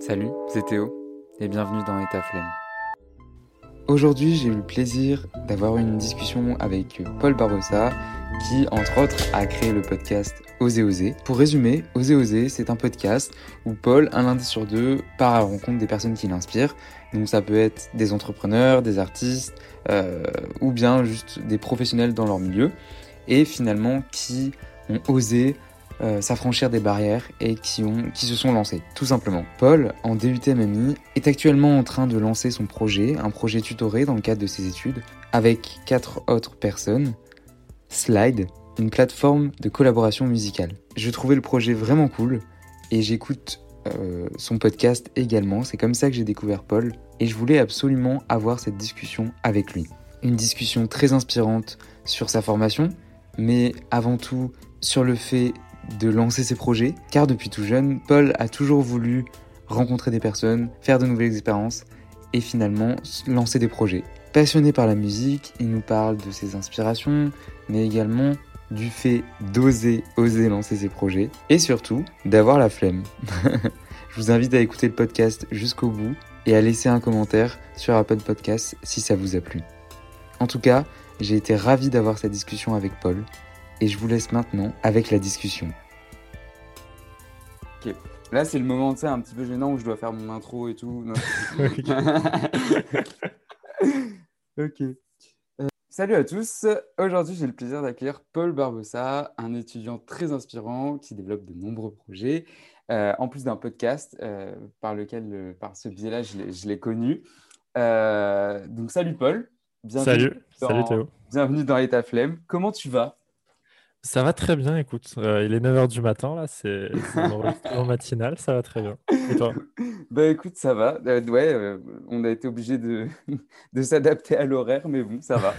Salut, c'est Théo et bienvenue dans État Flemme. Aujourd'hui, j'ai eu le plaisir d'avoir une discussion avec Paul Barbosa qui, entre autres, a créé le podcast Oser Oser. Pour résumer, Oser Oser, c'est un podcast où Paul, un lundi sur deux, part à la rencontre des personnes qui l'inspirent. Donc ça peut être des entrepreneurs, des artistes, euh, ou bien juste des professionnels dans leur milieu, et finalement qui ont osé euh, s'affranchir des barrières et qui, ont, qui se sont lancés, tout simplement. Paul, en DUT MMI, est actuellement en train de lancer son projet, un projet tutoré dans le cadre de ses études, avec quatre autres personnes. Slide, une plateforme de collaboration musicale. Je trouvais le projet vraiment cool et j'écoute euh, son podcast également. C'est comme ça que j'ai découvert Paul et je voulais absolument avoir cette discussion avec lui. Une discussion très inspirante sur sa formation, mais avant tout sur le fait de lancer ses projets, car depuis tout jeune, Paul a toujours voulu rencontrer des personnes, faire de nouvelles expériences et finalement lancer des projets. Passionné par la musique, il nous parle de ses inspirations, mais également du fait d'oser, oser lancer ses projets et surtout d'avoir la flemme. Je vous invite à écouter le podcast jusqu'au bout et à laisser un commentaire sur Apple Podcast si ça vous a plu. En tout cas, j'ai été ravi d'avoir cette discussion avec Paul et je vous laisse maintenant avec la discussion. Ok, là c'est le moment, tu sais, un petit peu gênant où je dois faire mon intro et tout. ok. Euh, salut à tous. Aujourd'hui, j'ai le plaisir d'accueillir Paul Barbosa, un étudiant très inspirant qui développe de nombreux projets, euh, en plus d'un podcast euh, par lequel, par ce biais-là, je l'ai connu. donc, salut Paul. salut, salut Théo. Bienvenue dans État Flemme. Comment tu vas? Ça va très bien, écoute. Euh, il est 9h du matin, là, c'est un matinal, ça va très bien. Et toi? Bah écoute, ça va. Euh, ouais, euh, on a été obligé de, de s'adapter à l'horaire, mais bon, ça va.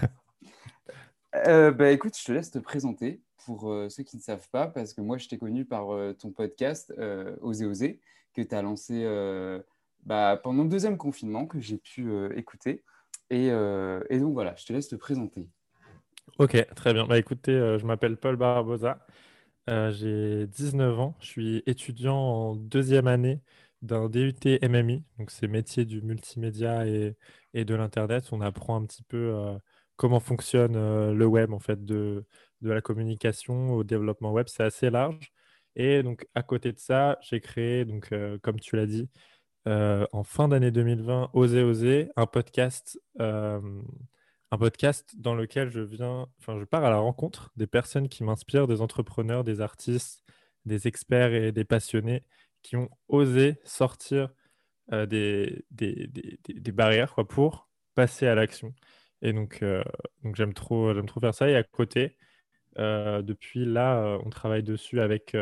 bah écoute, je te laisse te présenter pour ceux qui ne savent pas, parce que moi, je t'ai connu par ton podcast Oser Oser, que tu as lancé bah, pendant le deuxième confinement, que j'ai pu écouter. Et, et donc voilà, je te laisse te présenter. Ok, très bien. Bah, écoutez, euh, je m'appelle Paul Barbosa. Euh, j'ai 19 ans. Je suis étudiant en deuxième année d'un DUT MMI. Donc, c'est métier du multimédia et, de l'Internet. On apprend un petit peu euh, comment fonctionne le web, en fait, de, de la communication au développement web. C'est assez large. Et donc, à côté de ça, j'ai créé, donc, comme tu l'as dit, en fin d'année 2020, Oser Oser, un podcast un podcast dans lequel je viens, enfin, je pars à la rencontre des personnes qui m'inspirent, des entrepreneurs, des artistes, des experts et des passionnés qui ont osé sortir euh, des, des, des, barrières quoi, pour passer à l'action. Et donc, euh, donc j'aime trop, trop faire ça. Et à côté, euh, depuis là, on travaille dessus avec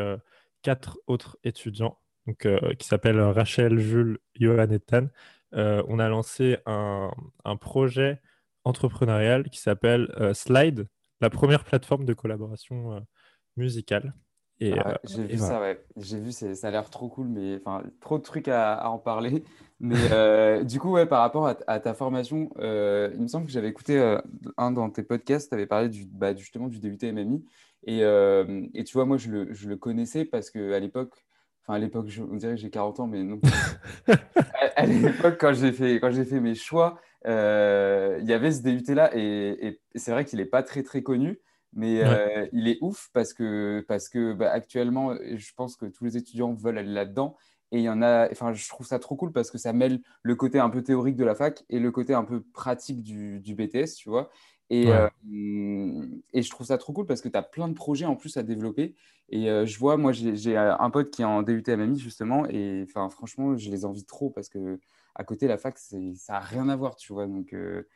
quatre autres étudiants donc, qui s'appellent Rachel, Jules, Johan et Tan. on a lancé un, un projet entrepreneurial qui s'appelle euh, Slide, la première plateforme de collaboration euh, musicale. Et, ah euh, j'ai vu ça, ouais. J'ai vu, ça a l'air trop cool, mais enfin, trop de trucs à, en parler. Mais du coup, ouais, par rapport à, ta formation, il me semble que j'avais écouté un dans tes podcasts, tu avais parlé du, bah, justement du DUT MMI. Et, et, tu vois, moi, je le, je le connaissais parce qu'à l'époque, enfin, à l'époque, on dirait que j'ai 40 ans, mais non. à, l'époque, quand j'ai fait, quand j'ai fait mes choix, il y avait ce DUT-là et, c'est vrai qu'il n'est pas très très connu, mais euh, il est ouf parce que, parce que bah, actuellement, je pense que tous les étudiants veulent aller là-dedans. Et il y en a, enfin, je trouve ça trop cool parce que ça mêle le côté un peu théorique de la fac et le côté un peu pratique du, du BTS, tu vois. Et, euh, et, je trouve ça trop cool parce que tu as plein de projets en plus à développer. Et je vois, moi, j'ai un pote qui est en DUT MMI justement. Et franchement, je les envie trop parce que à côté, la fac, ça n'a rien à voir, tu vois. Donc, euh,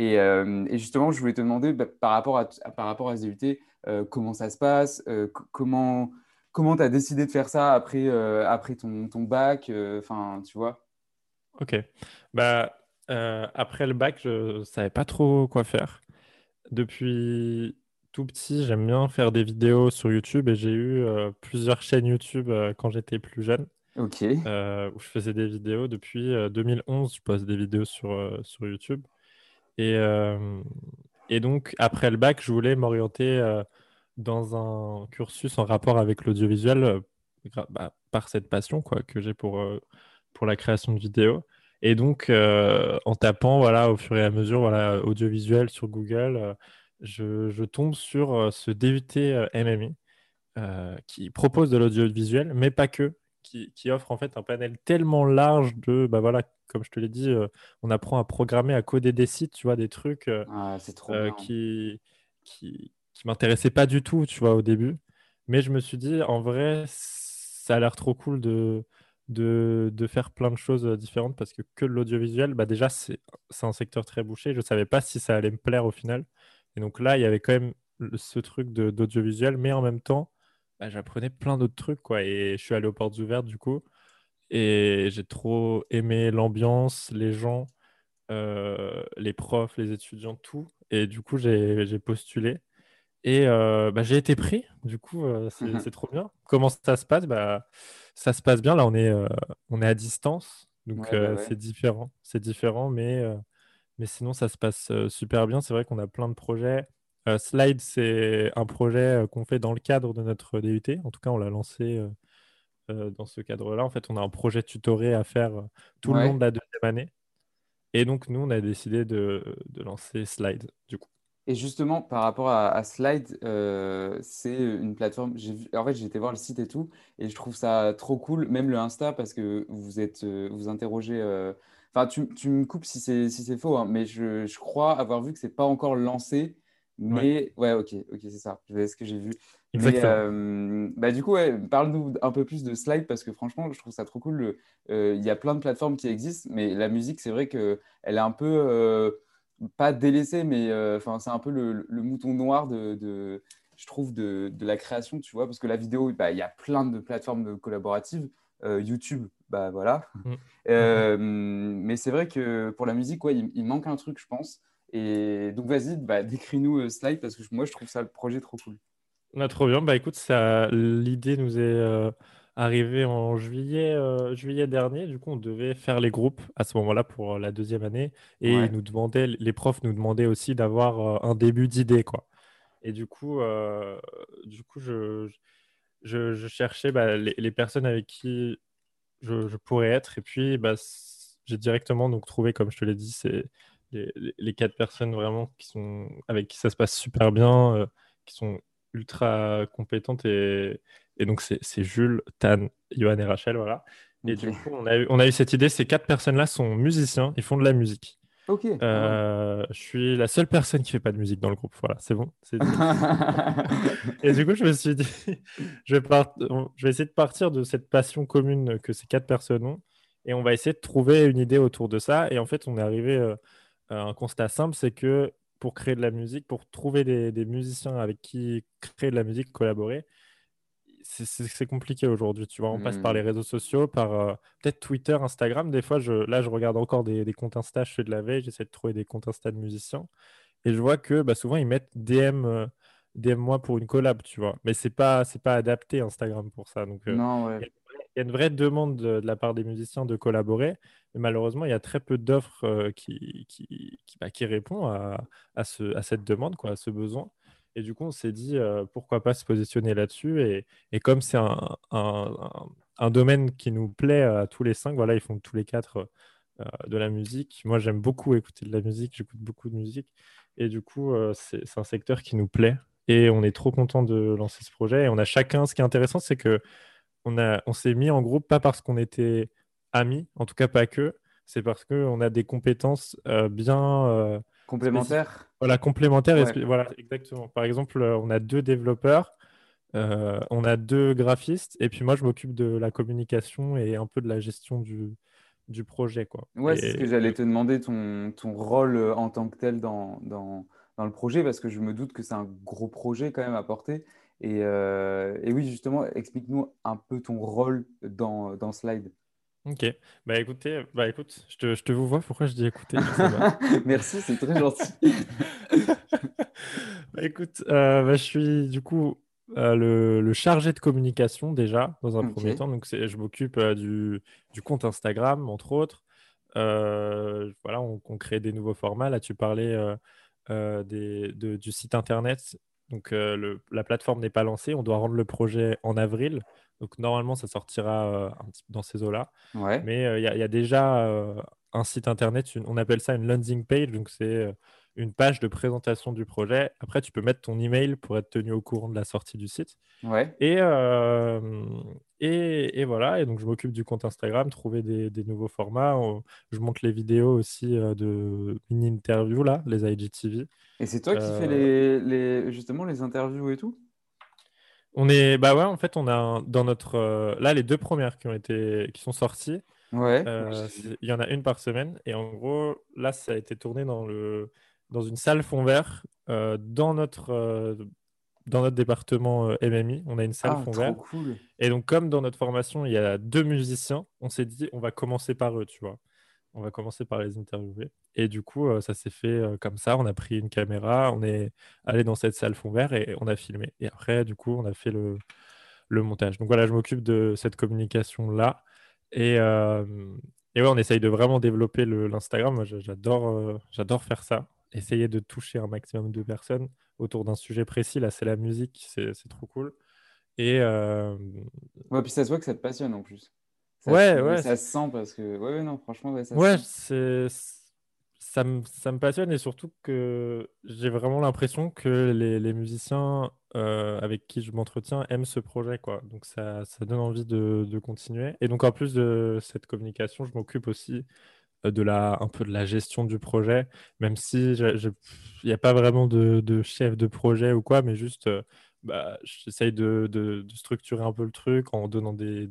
euh, et, justement, je voulais te demander, bah, par, rapport à, par rapport à SDUT, euh, comment ça se passe Comment comment tu as décidé de faire ça après, après ton, ton bac Enfin, tu vois? Ok. Bah, après le bac, je ne savais pas trop quoi faire. Depuis tout petit, j'aime bien faire des vidéos sur YouTube et j'ai eu plusieurs chaînes YouTube quand j'étais plus jeune. Ok. Euh, où je faisais des vidéos depuis 2011. Euh, je poste des vidéos sur, euh, sur YouTube. Et, et donc, après le bac, je voulais m'orienter dans un cursus en rapport avec l'audiovisuel bah, par cette passion quoi, que j'ai pour, pour la création de vidéos. Et donc, en tapant voilà, au fur et à mesure voilà, audiovisuel sur Google, je, je, tombe sur ce DUT MMI qui propose de l'audiovisuel, mais pas que qui, offre en fait un panel tellement large de, bah voilà, comme je te l'ai dit, euh, on apprend à programmer, à coder des sites, tu vois, des trucs euh, ah, euh, qui, qui, qui m'intéressaient pas du tout, tu vois, au début. Mais je me suis dit, en vrai, ça a l'air trop cool de, de, de, faire plein de choses différentes parce que que l'audiovisuel, bah déjà, c'est un secteur très bouché. Je ne savais pas si ça allait me plaire au final. Et donc là, il y avait quand même ce truc d'audiovisuel, mais en même temps, bah, j'apprenais plein d'autres trucs, quoi. Et je suis allé aux portes ouvertes, du coup. Et j'ai trop aimé l'ambiance, les gens, euh, les profs, les étudiants, tout. Et du coup, j'ai postulé. Et euh, bah, j'ai été pris. Du coup, euh, mmh c'est trop bien. Comment ça se passe? Bah, Ça se passe bien. Là, on est, on est à distance. Donc, bah c'est différent. C'est différent, mais, mais sinon, ça se passe super bien. C'est vrai qu'on a plein de projets. Euh, Slide, c'est un projet euh, qu'on fait dans le cadre de notre DUT. En tout cas, on l'a lancé euh, dans ce cadre-là. En fait, on a un projet tutoré à faire tout le long de la deuxième année. Et donc, nous, on a décidé de, lancer Slide, du coup. Et justement, par rapport à, Slide, c'est une plateforme. En fait, j'ai été voir le site et tout, et je trouve ça trop cool, même le Insta, parce que vous êtes, vous interrogez. Enfin, tu, me coupes si c'est si faux, hein, mais je, je, crois avoir vu que c'est pas encore lancé mais ouais, ok, ok, c'est ça. C'est ce que j'ai vu. Exactement. Euh, bah, du coup, ouais, parle-nous un peu plus de Slide parce que franchement, je trouve ça trop cool. Euh, il y a plein de plateformes qui existent, mais la musique, c'est vrai qu'elle est un peu euh, pas délaissée, mais enfin, c'est un peu le, mouton noir de, de je trouve, de, de, la création, tu vois, parce que la vidéo, bah, il y a plein de plateformes collaboratives. YouTube, bah voilà. Mmh. mais c'est vrai que pour la musique, ouais, il manque un truc, je pense. Et donc, vas-y, bah, décris-nous euh, Slide parce que moi, je trouve ça le projet trop cool. a trop bien. Bah, écoute, ça, l'idée nous est euh, arrivée en juillet, euh, juillet dernier. Du coup, on devait faire les groupes à ce moment-là pour la deuxième année. Et nous demandaient, les profs nous demandaient aussi d'avoir un début d'idée. Quoi. Et du coup, du coup je, je, je cherchais bah, les, les, personnes avec qui je, je, pourrais être. Et puis, bah, j'ai directement donc, trouvé, comme je te l'ai dit, c'est les, quatre personnes vraiment qui sont, avec qui ça se passe super bien, euh, qui sont ultra compétentes. Et, et donc, c'est Jules, Tan, Johan et Rachel. Voilà. Et du coup, on a, eu, on a eu cette idée. Ces quatre personnes-là sont musiciens, ils font de la musique. Ok. Euh, je suis la seule personne qui fait pas de musique dans le groupe. Voilà, c'est bon. et du coup, je me suis dit, je vais, je vais essayer de partir de cette passion commune que ces quatre personnes ont, et on va essayer de trouver une idée autour de ça. Et en fait, on est arrivé euh, euh, un constat simple, c'est que pour créer de la musique, pour trouver des, musiciens avec qui créer de la musique, collaborer, c'est compliqué aujourd'hui. Tu vois, on passe par les mmh. réseaux sociaux, par euh, peut-être Twitter, Instagram. Des fois, je, là, je regarde encore des, comptes Insta, je fais de la veille, j'essaie de trouver des comptes Insta de musiciens. Et je vois que bah, souvent, ils mettent DM, euh, DM moi pour une collab, tu vois. Mais c'est pas, pas adapté Instagram pour ça. Donc, non, ouais il y a une vraie demande de, la part des musiciens de collaborer, mais malheureusement, il y a très peu d'offres euh, qui, qui, bah, qui, répondent à, à, ce, à, cette demande, quoi, à ce besoin. Et du coup, on s'est dit, euh, pourquoi pas se positionner là-dessus. Et, comme c'est un, domaine qui nous plaît à tous les cinq, voilà, ils font tous les quatre euh, de la musique. Moi, j'aime beaucoup écouter de la musique, j'écoute beaucoup de musique. Et du coup, c'est un secteur qui nous plaît. Et on est trop content de lancer ce projet. Et on a chacun, ce qui est intéressant, c'est que on, on s'est mis en groupe pas parce qu'on était amis, en tout cas pas que, c'est parce qu'on a des compétences euh, bien euh, complémentaires. Voilà, complémentaires. Voilà, exactement. Par exemple, euh, on a deux développeurs, on a deux graphistes, et puis moi, je m'occupe de la communication et un peu de la gestion du, du projet. Quoi. Ouais, c'est ce que j'allais te demander, ton, ton rôle en tant que tel dans, dans, dans, le projet, parce que je me doute que c'est un gros projet quand même à porter. Euh, et, oui, justement, explique-nous un peu ton rôle dans, dans Slide. Ok, bah écoutez, bah écoute, je te, je te vous vois, pourquoi je dis écoutez? Merci, c'est très gentil. bah écoute, euh, bah, je suis du coup euh, le, le, chargé de communication déjà, dans un premier temps. Donc je m'occupe du, du, compte Instagram, entre autres. voilà, on, on, crée des nouveaux formats. Là, tu parlais des, du site internet donc euh, la plateforme n'est pas lancée, on doit rendre le projet en avril. Donc normalement, ça sortira un petit peu dans ces eaux-là. Ouais. Mais il y, a déjà un site internet, on appelle ça une landing page. Donc c'est une page de présentation du projet. Après, tu peux mettre ton email pour être tenu au courant de la sortie du site. Ouais. Et, et, voilà. Et donc, je m'occupe du compte Instagram, trouver des, nouveaux formats. Je monte les vidéos aussi de mini interviews là, les IGTV. Et c'est toi qui fais les, les, justement les interviews et tout? On est, bah ouais, en fait, on a dans notre là les deux premières qui ont été, qui sont sorties. Ouais. Il y en a une par semaine. Et en gros, là, ça a été tourné dans le dans une salle fond vert euh, dans, notre, euh, dans notre département euh, MMI. On a une salle ah, fond vert. Cool. Et donc, comme dans notre formation, il y a deux musiciens, on s'est dit, on va commencer par eux, tu vois. On va commencer par les interviewer. Et du coup, ça s'est fait comme ça. On a pris une caméra, on est allé dans cette salle fond vert et on a filmé. Et après, du coup, on a fait le, montage. Donc voilà, je m'occupe de cette communication-là. Et, et ouais, on essaye de vraiment développer l'Instagram. Moi, j'adore, j'adore faire ça essayer de toucher un maximum de personnes autour d'un sujet précis. Là, c'est la musique, c'est trop cool. Et euh... ouais, puis ça se voit que ça te passionne en plus. Ça ouais, ouais. Ça se sent parce que, ouais, non, franchement, ouais, ça ouais, ça me, ça me passionne et surtout que j'ai vraiment l'impression que les, les musiciens euh, avec qui je m'entretiens aiment ce projet. Quoi. Donc ça, ça donne envie de, de, continuer. Et donc en plus de cette communication, je m'occupe aussi de la, un peu de la gestion du projet, même si il n'y a pas vraiment de, chef de projet ou quoi, mais juste euh, bah, j'essaye de, de, structurer un peu le truc en donnant des,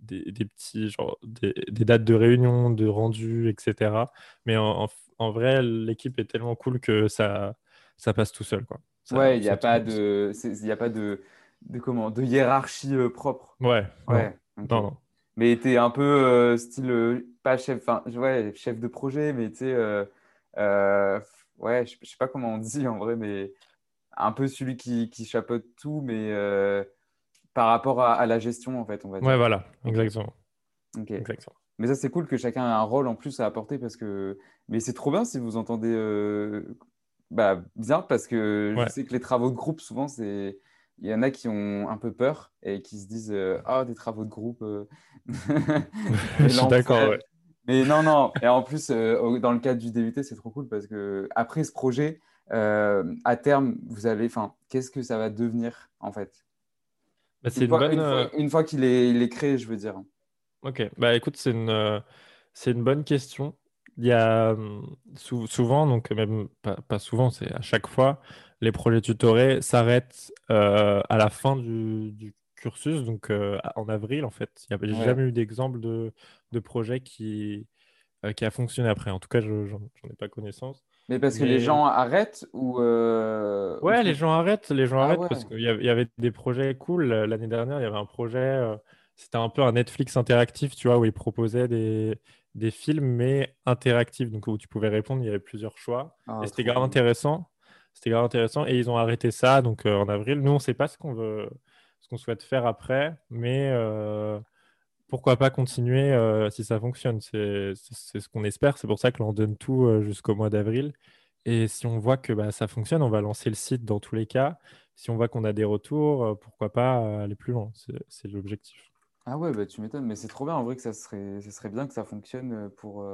des, petits genre des, dates de réunion, de rendu, etc. Mais en, en, vrai, l'équipe est tellement cool que ça, ça passe tout seul. Quoi. ouais, il n'y a, pas de, il a pas de, de, comment, de hiérarchie euh, propre. Ouais, ouais. Non, non. Mais tu es un peu euh, style, pas chef, enfin, ouais, chef de projet, mais tu sais, euh, ouais, je, sais pas comment on dit en vrai, mais un peu celui qui, qui chapeaute tout, mais par rapport à, la gestion, en fait, on va dire. Ouais, voilà, exactement. exactement. Mais ça, c'est cool que chacun ait un rôle en plus à apporter parce que. Mais c'est trop bien si vous entendez bah, bien parce que je sais que les travaux de groupe, souvent, c'est il y en a qui ont un peu peur et qui se disent euh, Ah, des travaux de groupe. Euh. je suis d'accord, ouais. Mais non, non. Et en plus, euh, dans le cadre du DUT, c'est trop cool parce que après ce projet, à terme, vous allez. Enfin, qu'est-ce que ça va devenir en fait? Bah, une, fois, bonne... une, fois, qu'il est, il est créé, je veux dire. Ok. Bah écoute, c'est une, c'est une bonne question. Il y a hum, souvent, donc même pas, pas souvent, c'est à chaque fois, les projets tutorés s'arrêtent euh, à la fin du, cursus, donc euh, en avril en fait. Il n'y a jamais eu d'exemple de, de, projet qui, euh, qui a fonctionné après. En tout cas, je n'en ai pas connaissance. Mais parce que les gens arrêtent ou Ouais, les gens arrêtent, les gens ah arrêtent parce qu'il y, y, avait des projets cool. L'année dernière, il y avait un projet, c'était un peu un Netflix interactif, tu vois, où ils proposaient des, des films mais interactifs, donc où tu pouvais répondre. Il y avait plusieurs choix. Ah, et c'était grave intéressant. C'était grave intéressant. Et ils ont arrêté ça donc euh, en avril. Nous, on ne sait pas ce qu'on veut, ce qu'on souhaite faire après, mais euh, pourquoi pas continuer euh, si ça fonctionne. C'est ce qu'on espère. C'est pour ça que l'on donne tout jusqu'au mois d'avril. Et si on voit que bah, ça fonctionne, on va lancer le site dans tous les cas. Si on voit qu'on a des retours, pourquoi pas aller plus loin. C'est l'objectif. Ah ouais, bah, tu m'étonnes, mais c'est trop bien en vrai que ça serait, ça serait bien que ça fonctionne pour,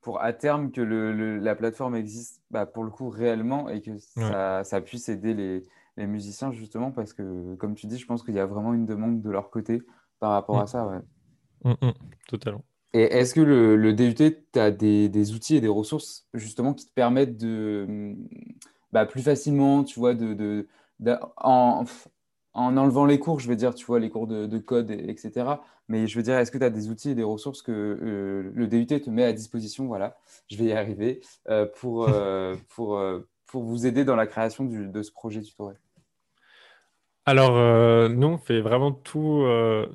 pour à terme que le, la plateforme existe bah, pour le coup réellement et que ça, ça puisse aider les, les, musiciens justement parce que comme tu dis, je pense qu'il y a vraiment une demande de leur côté par rapport mm. à ça. Ouais. Mm, mm, totalement. Et est-ce que le, DUT, tu as des, outils et des ressources justement qui te permettent de bah, plus facilement, tu vois, de, en, en enlevant les cours, je veux dire, tu vois, les cours de, code, etc. Mais je veux dire, est-ce que tu as des outils et des ressources que euh, le DUT te met à disposition Voilà, je vais y arriver euh, pour, euh, pour, pour vous aider dans la création de ce projet tutoré. Alors, nous, on fait vraiment tout,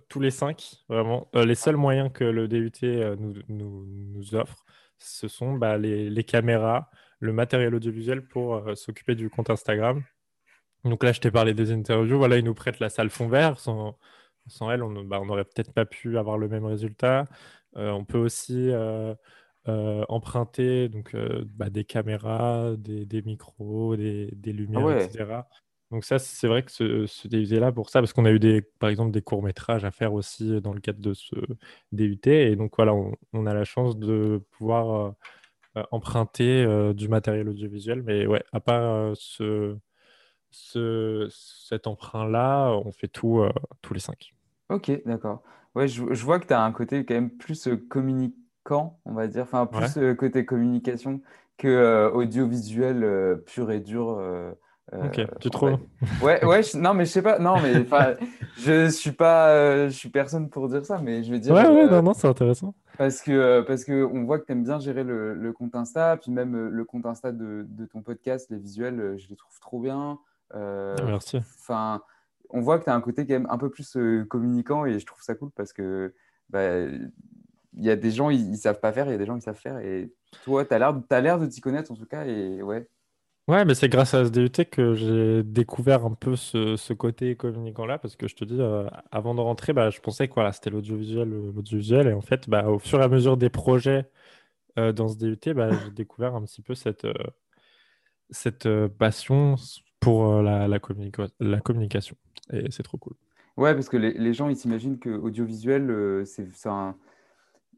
tous les cinq, vraiment. les seuls moyens que le DUT nous, nous, nous, offre, ce sont bah, les, les, caméras, le matériel audiovisuel pour s'occuper du compte Instagram donc là, je t'ai parlé des interviews. Voilà, ils nous prêtent la salle fond vert. Sans, sans elle, on bah, n'aurait peut-être pas pu avoir le même résultat. Euh, on peut aussi euh, euh, emprunter donc, bah, des caméras, des, des micros, des, des lumières, etc. Donc ça, c'est vrai que ce, ce DUT-là, pour ça, parce qu'on a eu des, par exemple des courts-métrages à faire aussi dans le cadre de ce DUT. Et donc voilà, on, a la chance de pouvoir euh, emprunter euh, du matériel audiovisuel. Mais ouais, à part euh, ce, ce, cet emprunt-là, on fait tout tous les cinq. Ok, d'accord. Ouais, je, je vois que tu as un côté quand même plus communicant, on va dire, enfin plus côté communication que audiovisuel pur et dur. Ok, tu trouves? Ouais, ouais, non, mais je sais pas, non, mais je suis pas, euh, je suis personne pour dire ça, mais je vais dire, Ouais, ouais, non, non, c'est intéressant. parce que, euh, parce que on voit que tu aimes bien gérer le, le compte Insta, puis même euh, le compte Insta de, de ton podcast, les visuels, je les trouve trop bien. Ah, merci. Enfin, on voit que tu as un côté quand même un peu plus communicant et je trouve ça cool parce que bah, il y a des gens, ils, ils savent pas faire, il y a des gens qui savent faire et toi, tu as l'air de t'y connaître en tout cas et ouais, Ouais, mais c'est grâce à ce DUT que j'ai découvert un peu ce, ce côté communicant-là, parce que je te dis, euh, avant de rentrer, bah, je pensais que voilà, c'était l'audiovisuel, euh, l'audiovisuel, et en fait, bah, au fur et à mesure des projets euh, dans ce DUT, bah, j'ai découvert un petit peu cette, cette passion pour la, la, communication, et c'est trop cool. Ouais, parce que les, les gens, ils s'imaginent que audiovisuel, c'est un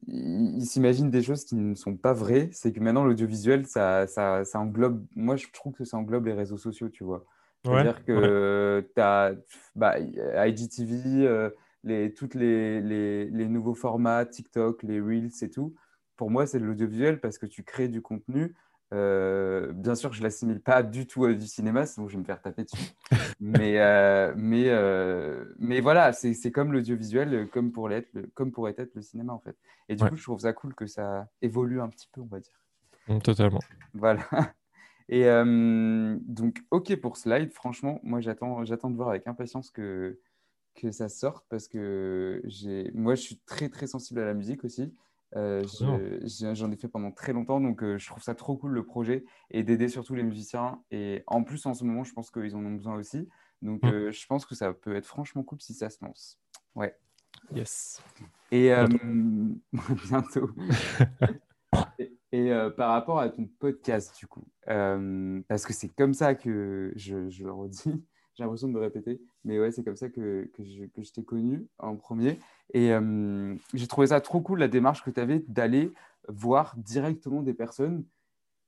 ils s'imaginent des choses qui ne sont pas vraies. C'est que maintenant, l'audiovisuel, ça, ça, ça, englobe. Moi, je trouve que ça englobe les réseaux sociaux, tu vois. C'est-à-dire que tu as bah, IGTV, euh, les, toutes les, les, les, nouveaux formats, TikTok, les Reels et tout. Pour moi, c'est de l'audiovisuel parce que tu crées du contenu euh, bien sûr, je ne l'assimile pas du tout à du cinéma, sinon je vais me faire taper dessus. mais, euh, mais, euh, mais voilà, c'est comme l'audiovisuel, comme, pour comme pourrait être le cinéma en fait. Et du coup, je trouve ça cool que ça évolue un petit peu, on va dire. Mm, totalement. Voilà. Et donc, ok pour Slide, franchement, moi j'attends de voir avec impatience que, que ça sorte parce que moi je suis très très sensible à la musique aussi. Euh, j'en ai fait pendant très longtemps, donc euh, je trouve ça trop cool le projet et d'aider surtout les musiciens. Et en plus, en ce moment, je pense qu'ils en ont besoin aussi. Donc mmh. euh, je pense que ça peut être franchement cool si ça se lance. Ouais. Yes. Et bientôt. et, par rapport à ton podcast, du coup, parce que c'est comme ça que je, je le redis, j'ai l'impression de me répéter, mais ouais, c'est comme ça que, que je, que je t'ai connu en premier. Et euh, j'ai trouvé ça trop cool, la démarche que tu avais d'aller voir directement des personnes.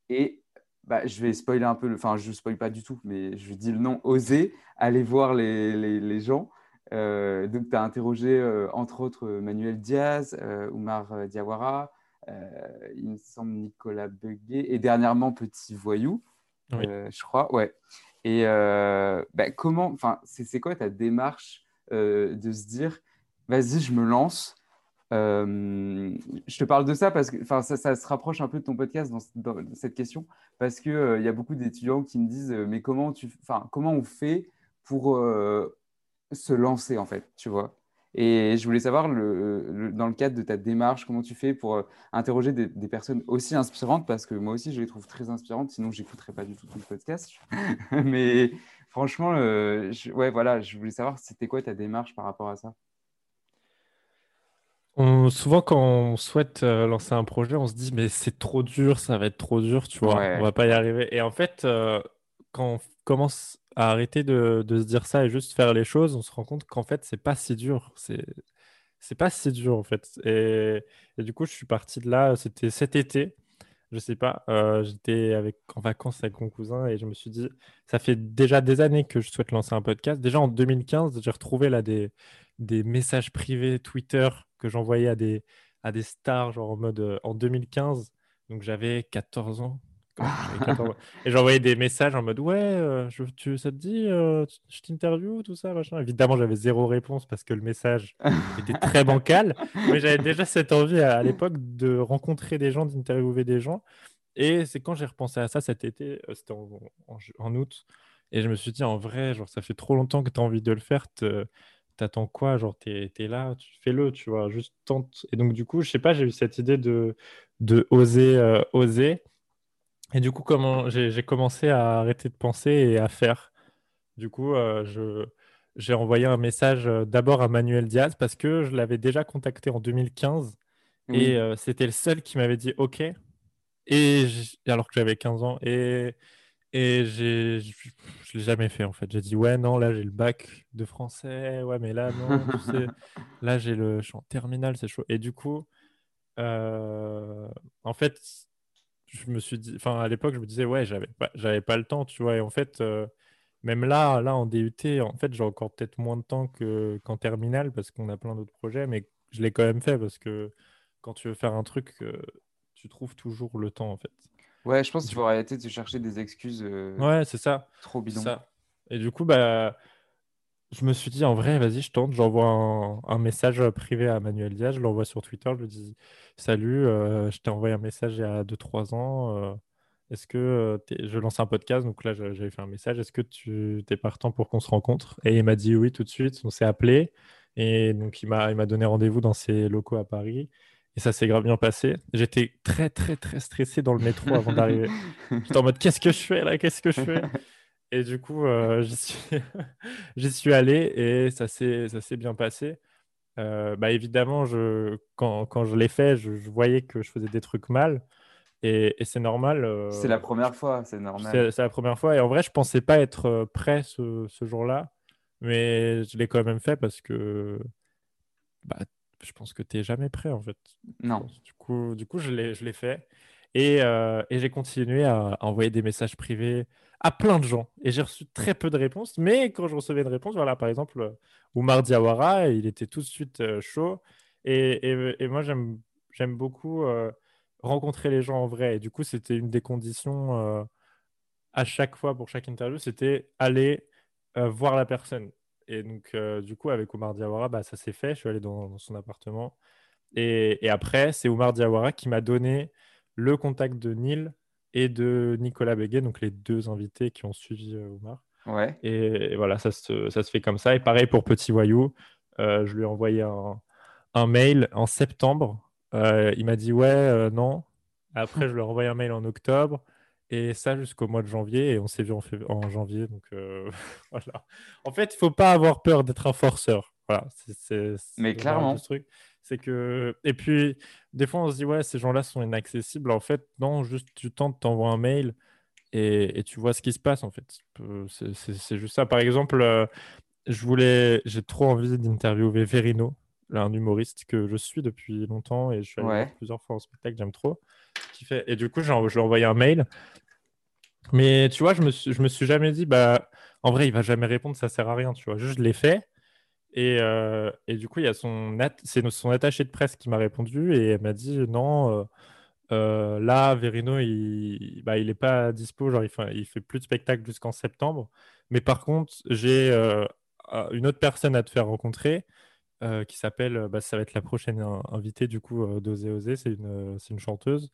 Et bah, je vais spoiler un peu, enfin, je ne spoil pas du tout, mais je dis le nom, oser aller voir les, les, les gens. Euh, donc, tu as interrogé, euh, entre autres, Manuel Diaz, Oumar Diawara, il me semble Nicolas Beguet, et dernièrement Petit Voyou, je crois. Ouais. Et bah, comment, enfin, c'est quoi ta démarche de se dire, vas-y, je me lance. Euh, je te parle de ça parce que ça, ça, se rapproche un peu de ton podcast dans, cette question parce qu'il euh, y a beaucoup d'étudiants qui me disent euh, mais comment, tu, comment on fait pour se lancer en fait, tu vois? Et je voulais savoir le, dans le cadre de ta démarche, comment tu fais pour interroger des, personnes aussi inspirantes parce que moi aussi je les trouve très inspirantes, sinon j'écouterais pas du tout ton podcast. mais franchement, je, ouais, voilà, je voulais savoir c'était quoi ta démarche par rapport à ça souvent, quand on souhaite euh, lancer un projet, on se dit, mais c'est trop dur, ça va être trop dur, tu vois, on va pas y arriver. Et en fait, euh, quand on commence à arrêter de, se dire ça et juste faire les choses, on se rend compte qu'en fait, c'est pas si dur. C'est, c'est pas si dur, en fait. Et, du coup, je suis parti de là, c'était cet été, je sais pas, euh, j'étais avec, en vacances avec mon cousin et je me suis dit, ça fait déjà des années que je souhaite lancer un podcast. Déjà en 2015, j'ai retrouvé là des, des messages privés Twitter que j'envoyais à des, à des stars, genre en mode euh, en 2015. Donc j'avais 14 ans. Et j'envoyais des messages en mode Ouais, euh, je, tu, ça te dit, euh, je t'interview, tout ça, machin. Évidemment, j'avais zéro réponse parce que le message était très bancal. mais j'avais déjà cette envie à, l'époque de rencontrer des gens, d'interviewer des gens. Et c'est quand j'ai repensé à ça cet été, c'était en, en, août. Et je me suis dit, en vrai, genre, ça fait trop longtemps que tu as envie de le faire t'attends quoi Genre, t'es es là, tu fais-le, tu vois, juste tente. Et donc, du coup, je sais pas, j'ai eu cette idée de, de oser, euh, oser. Et du coup, comment j'ai commencé à arrêter de penser et à faire. Du coup, euh, je j'ai envoyé un message euh, d'abord à Manuel Diaz parce que je l'avais déjà contacté en 2015 et c'était le seul qui m'avait dit OK. Et alors que j'avais 15 ans. Et Et j'ai, je je l'ai jamais fait en fait. J'ai dit ouais non là j'ai le bac de français ouais mais là non tu sais là j'ai le je suis en terminale c'est chaud. Et du coup euh, en fait je me suis dit enfin à l'époque je me disais ouais j'avais pas j'avais pas le temps tu vois et en fait euh, même là là en DUT en fait j'ai encore peut-être moins de temps que qu'en terminale parce qu'on a plein d'autres projets mais je l'ai quand même fait parce que quand tu veux faire un truc euh, tu trouves toujours le temps en fait. Ouais, je pense qu'il faut arrêter de se chercher des excuses euh, Ouais c'est ça. trop ça. Et du coup, bah, je me suis dit, en vrai, vas-y, je tente. J'envoie un, un message privé à Manuel Diaz. Je l'envoie sur Twitter. Je lui dis, salut, euh, je t'ai envoyé un message il y a 2-3 ans. euh, est-ce que je lance un podcast? Donc là, j'avais fait un message. Est-ce que tu es partant pour qu'on se rencontre? Et il m'a dit oui tout de suite. On s'est appelé. Et donc, il m'a donné rendez-vous dans ses locaux à Paris. Et ça s'est grave bien passé. J'étais très, très, très stressé dans le métro avant d'arriver. J'étais en mode, qu'est-ce que je fais là? Qu'est-ce que je fais? Et du coup, euh, j'y suis... j'y suis allé et ça s'est bien passé. Euh, bah, évidemment, je... quand, quand je l'ai fait, je... je voyais que je faisais des trucs mal et, et c'est normal. C'est euh, la première fois, c'est normal. C'est c'est la première fois et en vrai, je pensais pas être prêt ce, ce jour-là, mais je l'ai quand même fait parce que bah, je pense que tu n'es jamais prêt en fait. Non. Du coup, du coup je l'ai fait et, euh, et j'ai continué à envoyer des messages privés à plein de gens et j'ai reçu très peu de réponses. Mais quand je recevais une réponse, voilà, par exemple, euh, Oumar Diawara, il était tout de suite euh, chaud et, et- et moi j'aime j'aime beaucoup euh, rencontrer les gens en vrai. Et du coup, c'était une des conditions à chaque fois pour chaque interview, c'était aller voir la personne. Et donc, euh, du coup, avec Oumar Diawara, bah, ça s'est fait. Je suis allé dans, dans son appartement. Et, et après, c'est Oumar Diawara qui m'a donné le contact de Neil et de Nicolas Béguet, donc les deux invités qui ont suivi euh, Oumar. Ouais. Et, et voilà, ça se, ça se fait comme ça. Et pareil pour Petit Voyou, euh, je lui ai envoyé un, un mail en septembre. Euh, il m'a dit ouais, non. Après, je lui ai envoyé un mail en octobre. Et ça jusqu'au mois de janvier. Et on s'est vu en, fév- en janvier. Donc euh, voilà. En fait, il faut pas avoir peur d'être un forceur. Voilà. Mais clairement. ce truc. C'est que... Et puis, des fois, on se dit, ouais, ces gens-là sont inaccessibles. En fait, non, juste tu tentes, t'envoies un mail et, et tu vois ce qui se passe, en fait. C'est, juste ça. Par exemple, euh, je voulais, j'ai trop envie d'interviewer Verino, un humoriste que je suis depuis longtemps et je suis allé Ouais. plusieurs fois en spectacle, j'aime trop. Qui fait... Et du coup, je lui ai envoyé un mail. Mais tu vois, je me suis, je me suis jamais dit, bah, en vrai, il va jamais répondre, ça sert à rien, tu vois. Juste, je l'ai fait. Et, euh, et du coup, il y a son, c'est no- son attaché de presse qui m'a répondu et elle m'a dit, non, euh, euh, là, Verino, il, bah, il est pas dispo, genre, il fait, il fait plus de spectacle jusqu'en septembre. Mais par contre, j'ai une autre personne à te faire rencontrer euh, qui s'appelle, euh, bah, ça va être la prochaine in- invitée du coup euh, d'Oser Oser, c'est une, une chanteuse.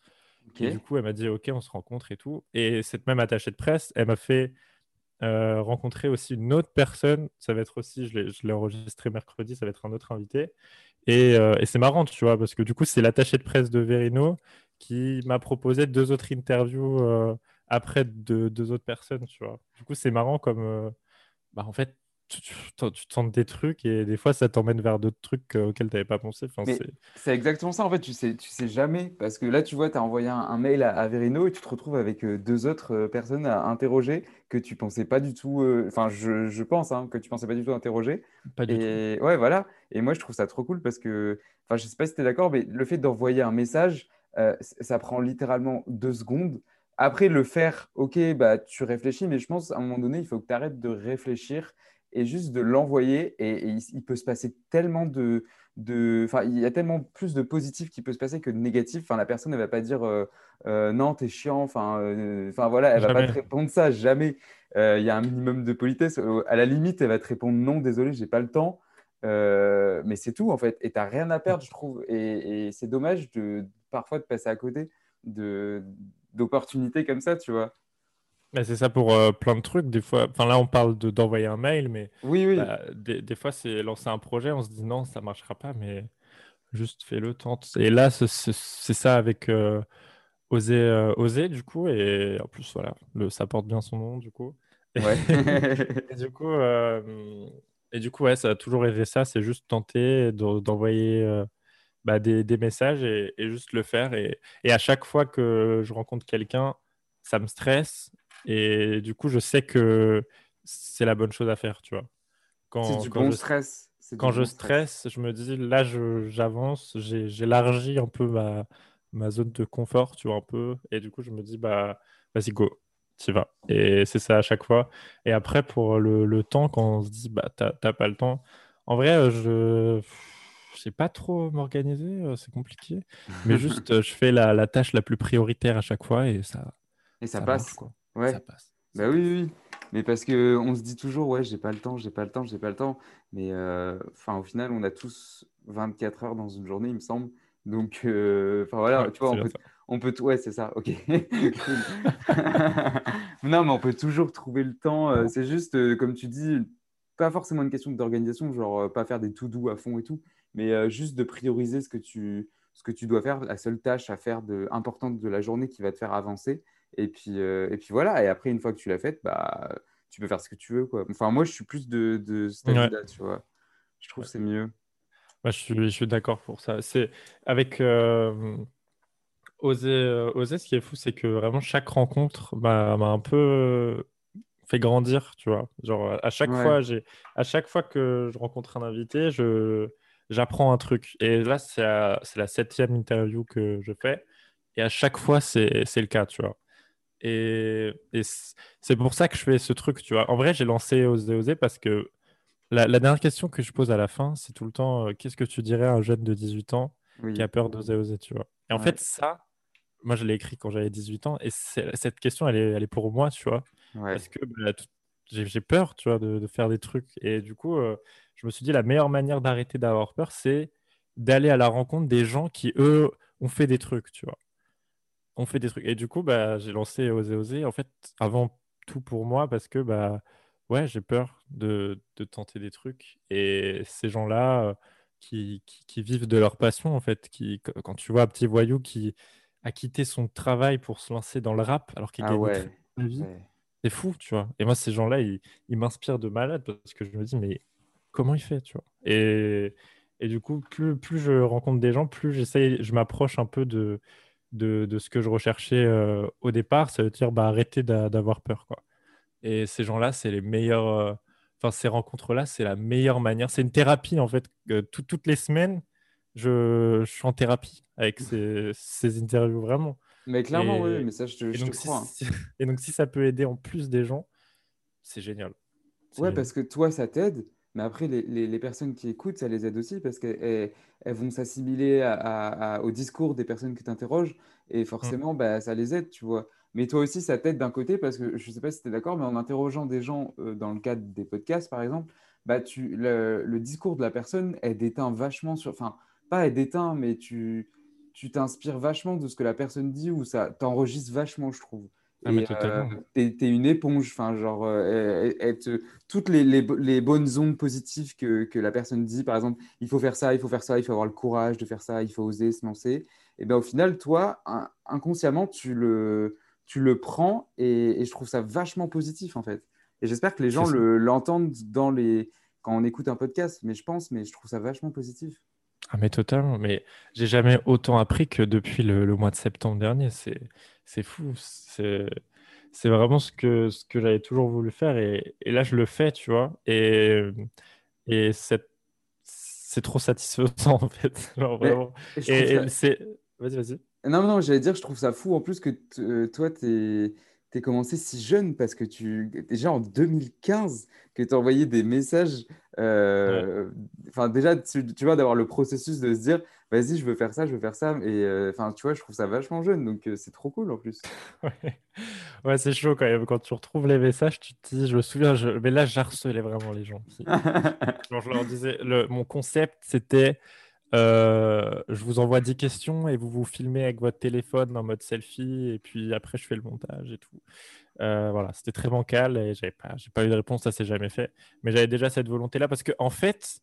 Ok. Et du coup, elle m'a dit, OK, on se rencontre et tout. Et cette même attachée de presse, elle m'a fait euh, rencontrer aussi une autre personne. Ça va être aussi, je l'ai enregistré mercredi, ça va être un autre invité. Et, euh, et c'est marrant, tu vois, parce que du coup, c'est l'attaché de presse de Verino qui m'a proposé deux autres interviews euh, après de deux autres personnes, tu vois. Du coup, c'est marrant comme, bah, en fait, tu, tu, tu tentes des trucs et des fois, ça t'emmène vers d'autres trucs euh, auxquels tu n'avais pas pensé. Enfin, c'est... exactement ça, en fait, tu sais, tu sais jamais, parce que là, tu vois, tu as envoyé un, un mail à, à Verino et tu te retrouves avec euh, deux autres euh, personnes à interroger que tu pensais pas du tout, euh, enfin, je, je pense hein, que tu pensais pas du tout interroger. Pas du tout. Et ouais, voilà. Et moi, je trouve ça trop cool parce que, enfin, je sais pas si tu es d'accord, mais le fait d'envoyer un message, euh, ça prend littéralement deux secondes. Après, le faire, ok, bah, tu réfléchis, mais je pense à un moment donné, il faut que tu arrêtes de réfléchir et juste de l'envoyer. Et, et il, il peut se passer tellement de, de, enfin, il y a tellement plus de positif qui peut se passer que de négatif. Enfin, la personne ne va pas dire euh, euh, non, t'es chiant. Enfin, euh, enfin voilà, elle va pas te répondre ça, jamais. Euh, Il y a un minimum de politesse. Euh, À la limite, elle va te répondre non, désolé, j'ai pas le temps. Mais c'est tout en fait. Et tu n'as rien à perdre, je trouve. Et, et c'est dommage de parfois de passer à côté de d'opportunités comme ça, tu vois. Mais c'est ça pour euh, plein de trucs. Des fois, enfin là, on parle de, d'envoyer un mail, mais Oui, oui. bah, des, des fois, c'est lancer un projet, on se dit non, ça marchera pas, mais juste fais-le, tente. Et là, c'est ça avec euh, Oser, euh, Oser, du coup. Et en plus, voilà, le, ça porte bien son nom, du coup. Ouais. Et du coup, et du coup, ouais, ça a toujours été ça, c'est juste tenter de- d'envoyer bah, des, des messages et, et juste le faire. Et, et à chaque fois que je rencontre quelqu'un, ça me stresse, Et du coup, je sais que c'est la bonne chose à faire, tu vois. C'est du bon stress. Quand je stresse, je me dis, là, j'avance, j'élargis un peu ma, ma zone de confort, tu vois, un peu. Et du coup, je me dis, bah, vas-y, go, tu vas. Et c'est ça à chaque fois. Et après, pour le, le temps, quand on se dit, bah, t'as pas le temps, en vrai, euh, je ne sais pas trop m'organiser, euh, c'est compliqué. Mais juste, euh, je fais la, la, tâche la plus prioritaire à chaque fois et ça, et ça, passe. quoi. Ouais. Ça passe. Bah oui, oui. Mais parce que on se dit toujours, ouais, j'ai pas le temps, j'ai pas le temps, j'ai pas le temps. Mais enfin, au final, on a tous 24 heures dans une journée, il me semble. Donc, enfin voilà, tu vois, on peut, on peut, ouais, c'est ça, ok. non, mais on peut toujours trouver le temps. c'est juste, comme tu dis, pas forcément une question d'organisation, genre euh, pas faire des tout doux à fond et tout, mais euh, juste de prioriser ce que, tu, ce que tu dois faire, la seule tâche à faire de, importante de la journée qui va te faire avancer. Et puis, euh, et puis voilà, et après, une fois que tu l'as faite, bah, tu peux faire ce que tu veux. Quoi. Enfin, moi, je suis plus de, de cette là tu vois. Je trouve que c'est mieux. Moi, je suis, je suis d'accord pour ça. C'est avec euh, oser, oser, ce qui est fou, c'est que vraiment chaque rencontre m'a un peu fait grandir, tu vois. Genre, à chaque fois, j'ai, à chaque fois que je rencontre un invité, je, j'apprends un truc. Et là, c'est, c'est la septième interview que je fais. Et à chaque fois, c'est, c'est le cas, tu vois. Et, et c'est pour ça que je fais ce truc, tu vois. En vrai, j'ai lancé Oser Oser parce que la, la, dernière question que je pose à la fin, c'est tout le temps euh, qu'est-ce que tu dirais à un jeune de 18 ans qui a peur d'oser oser, tu vois. Et en fait, ça, moi, je l'ai écrit quand j'avais 18 ans. Et cette question, elle est, elle est pour moi, tu vois. Parce que bah, j'ai peur, tu vois, de, faire des trucs. Et du coup, euh, je me suis dit, la meilleure manière d'arrêter d'avoir peur, c'est d'aller à la rencontre des gens qui, eux, ont fait des trucs, tu vois. Ont fait des trucs. Et du coup, bah, j'ai lancé Oser Oser, en fait, avant tout pour moi, parce que, bah, ouais, j'ai peur de, de, tenter des trucs. Et ces gens-là, euh, qui, qui, vivent de leur passion, en fait, qui, quand tu vois un petit voyou qui a quitté son travail pour se lancer dans le rap, alors qu'il ah gagne ouais. vie. C'est fou, tu vois. Et moi, ces gens-là, ils, m'inspirent de malade parce que je me dis, mais comment il fait, tu vois? Et, et du coup, plus, plus je rencontre des gens, plus j'essaye, je m'approche un peu de, de, de, ce que je recherchais euh, au départ. Ça veut dire bah, arrêter d'avoir peur, quoi. Et ces gens-là, c'est les meilleurs. Euh, enfin, ces rencontres-là, c'est la meilleure manière. C'est une thérapie, en fait. toutes les semaines, je, je, suis en thérapie avec ces, ces interviews, vraiment. Mais clairement, oui, mais ça, je te, donc, crois. Hein. et donc, si ça peut aider en plus des gens, c'est génial. Ouais, parce que toi, ça t'aide, mais après, les, les, personnes qui écoutent, ça les aide aussi parce qu'elles elles vont s'assimiler à, au discours des personnes que tu interroges et mmh. forcément, bah, ça les aide, tu vois. Mais toi aussi, ça t'aide d'un côté parce que je ne sais pas si tu es d'accord, mais en interrogeant des gens euh, dans le cadre des podcasts, par exemple, bah, tu, le, le discours de la personne, elle déteint vachement sur. Enfin, pas elle déteint, mais tu tu t'inspires vachement de ce que la personne dit ou ça t'enregistre vachement, je trouve. Ah. Euh, t'es, es une éponge, enfin, genre, euh, toutes les, les, les, bonnes ondes positives que, que, la personne dit, par exemple, il faut faire ça, il faut faire ça, il faut avoir le courage de faire ça, il faut oser se lancer. Et bien au final, toi, inconsciemment, tu le, tu le prends et, et, je trouve ça vachement positif en fait. Et j'espère que les gens le, l'entendent dans les... quand on écoute un podcast, mais je pense, mais je trouve ça vachement positif. Ah mais totalement, mais j'ai jamais autant appris que depuis le, mois de septembre dernier. C'est, c'est fou. C'est, c'est vraiment ce que, ce que j'avais toujours voulu faire et, et, là je le fais, tu vois. Et, et c'est, c'est trop satisfaisant en fait. Genre, vraiment. Et, c'est... Vas-y, vas-y. Non, non, j'allais dire, je trouve ça fou en plus que euh, toi, tu es commencé si jeune parce que tu déjà en 2015 que tu envoyé des messages euh, enfin, déjà, tu, vois, d'avoir le processus de se dire, vas-y, je veux faire ça, je veux faire ça. Et euh, enfin, tu vois, je trouve ça vachement jeune, donc euh, c'est trop cool en plus. ouais, c'est chaud quand même. Quand tu retrouves les messages, tu te dis, je me souviens, je... mais là, j'harcelais vraiment les gens. Genre, je leur disais, le... mon concept, c'était. Je vous envoie 10 questions et vous vous filmez avec votre téléphone en mode selfie et puis après je fais le montage et tout. Euh, voilà, c'était très bancal et j'avais pas, j'ai pas eu de réponse, ça s'est jamais fait. Mais j'avais déjà cette volonté-là parce que en fait,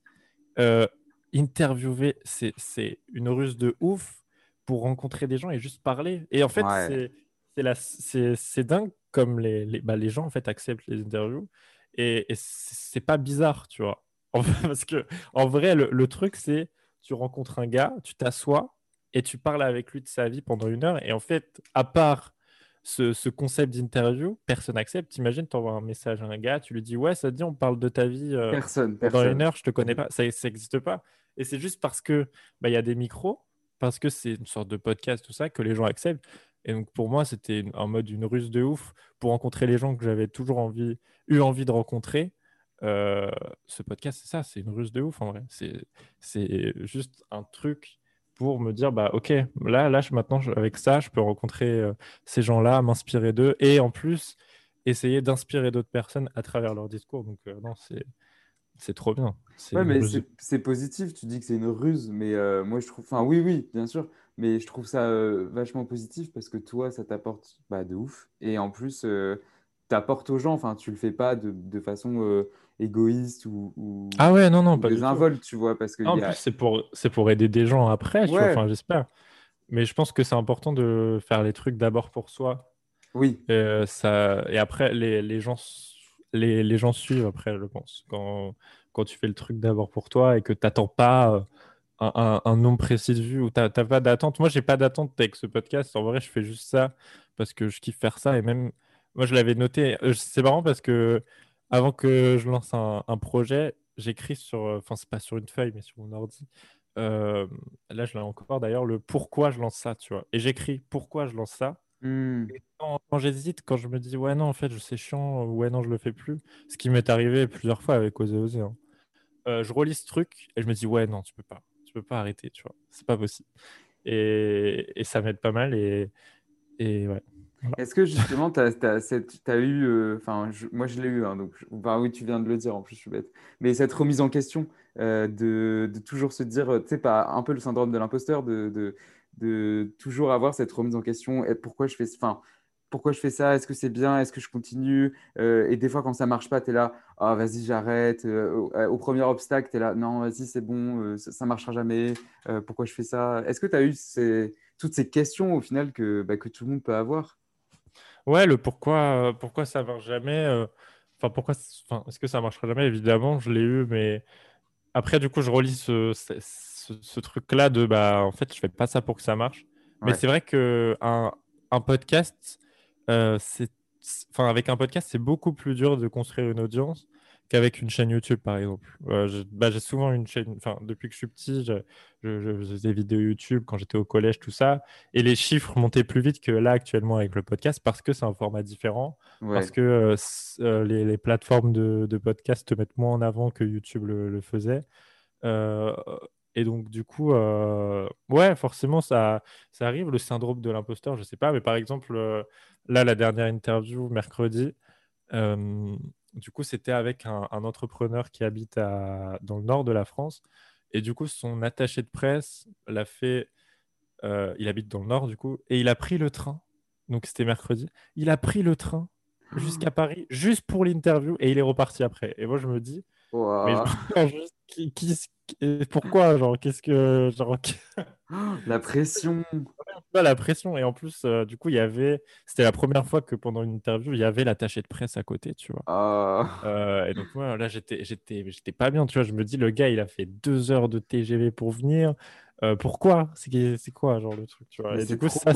euh, interviewer, c'est, c'est une ruse de ouf pour rencontrer des gens et juste parler. Et en fait, c'est, c'est, la, c'est, c'est dingue comme les, les, bah, les gens en fait acceptent les interviews et, et c'est pas bizarre, tu vois. parce que en vrai, le, le truc c'est tu rencontres un gars, tu t'assois et tu parles avec lui de sa vie pendant une heure et en fait, à part ce, concept d'interview, personne n'accepte. T'imagines, tu envoies un message à un gars, tu lui dis Ouais, ça te dit, on parle de ta vie euh, personne, pendant une heure, je te connais pas. Ça n'existe pas. Et c'est juste parce que bah, il y a des micros, parce que c'est une sorte de podcast, tout ça, que les gens acceptent. Et donc pour moi, c'était en mode une ruse de ouf pour rencontrer les gens que j'avais toujours envie, eu envie de rencontrer. Euh, ce podcast, c'est ça, c'est une ruse de ouf en vrai. C'est juste un truc pour me dire bah ok là là maintenant avec ça je peux rencontrer euh, ces gens-là m'inspirer d'eux et en plus essayer d'inspirer d'autres personnes à travers leur discours. Donc euh, non c'est c'est trop bien. Ouais mais c'est positif tu dis que c'est une ruse mais moi je trouve enfin oui oui bien sûr mais je trouve ça vachement positif parce que toi ça t'apporte bah, de ouf. Et en plus t'apportes aux gens enfin tu le fais pas de, de façon égoïste ou, ah ouais non non pas désinvolte tu vois parce que en plus c'est pour c'est pour aider des gens après tu vois, enfin j'espère. Mais je pense que c'est important de faire les trucs d'abord pour soi. Oui. Et, ça et après les, les gens les, les, gens suivent après je pense. Quand quand tu fais le truc d'abord pour toi et que tu n'attends pas euh, un, un, nombre précis de vues ou tu n'as pas d'attente. Moi j'ai pas d'attente avec ce podcast. En vrai je fais juste ça parce que je kiffe faire ça. Et même moi je l'avais noté. Euh, c'est marrant parce que avant que je lance un, projet, j'écris sur, euh, enfin c'est pas sur une feuille, mais sur mon ordi. Euh, là, je l'ai encore d'ailleurs, le pourquoi je lance ça, tu vois. Et j'écris pourquoi je lance ça. Hmm. quand, j'hésite, quand je me dis ouais non, en fait, c'est chiant, ouais non, je le fais plus. Ce qui m'est arrivé plusieurs fois avec Osé Osé. Hein. Euh, je relis ce truc et je me dis ouais non, tu peux pas, tu peux pas arrêter, tu vois. C'est pas possible. Et, et ça m'aide pas mal et, et ouais. Est-ce que justement, tu as, eu, euh, enfin, moi je l'ai eu, hein, donc, oui, tu viens de le dire, en plus je suis bête, mais cette remise en question euh, de, de, toujours se dire, tu sais, pas un peu le syndrome de l'imposteur, de, de, de, toujours avoir cette remise en question, pourquoi je fais, enfin, pourquoi je fais ça, est-ce que c'est bien, est-ce que je continue, euh, et des fois quand ça marche pas, tu es là, ah vas-y, j'arrête, au, premier obstacle, tu es là, non, vas-y, c'est bon, ça, ne marchera jamais, pourquoi je fais ça? Est-ce que tu as eu toutes ces questions au final que, bah, que tout le monde peut avoir? Ouais, le pourquoi, euh, pourquoi ça marche jamais. Euh, enfin, pourquoi, enfin, est-ce que ça marchera jamais? Évidemment, je l'ai eu, mais après, du coup, je relis ce, ce, truc-là de bah, en fait, je fais pas ça pour que ça marche. Mais c'est vrai que un, un podcast, euh, c'est, enfin, avec un podcast, c'est beaucoup plus dur de construire une audience qu'avec une chaîne YouTube, par exemple. bah, j'ai souvent une chaîne, enfin, depuis que je suis petit, je, je, faisais des vidéos YouTube quand j'étais au collège, tout ça, et les chiffres montaient plus vite que là actuellement avec le podcast parce que c'est un format différent, parce que euh, euh, les, les, plateformes de, de, podcast te mettent moins en avant que YouTube le, faisait. Euh, et donc, du coup, ouais, forcément, ça, ça arrive, le syndrome de l'imposteur, je sais pas, mais par exemple, là, la dernière interview, mercredi, du coup, c'était avec un, entrepreneur qui habite dans le nord de la France. Et du coup, son attaché de presse l'a fait. Euh, il habite dans le nord, du coup. Et il a pris le train. Donc, c'était mercredi. Il a pris le train jusqu'à Paris, juste pour l'interview. Et il est reparti après. Et moi, je me dis. Mais pourquoi genre qu'est-ce que genre la pression la pression. Et en plus euh, du coup il y avait c'était la première fois que pendant une interview il y avait l'attaché de presse à côté tu vois. Ah. euh, et donc moi là j'étais j'étais j'étais pas bien tu vois. Je me dis le gars il a fait deux heures de TGV pour venir. Euh, pourquoi? C'est c'est quoi genre le truc tu vois? Et du coup ça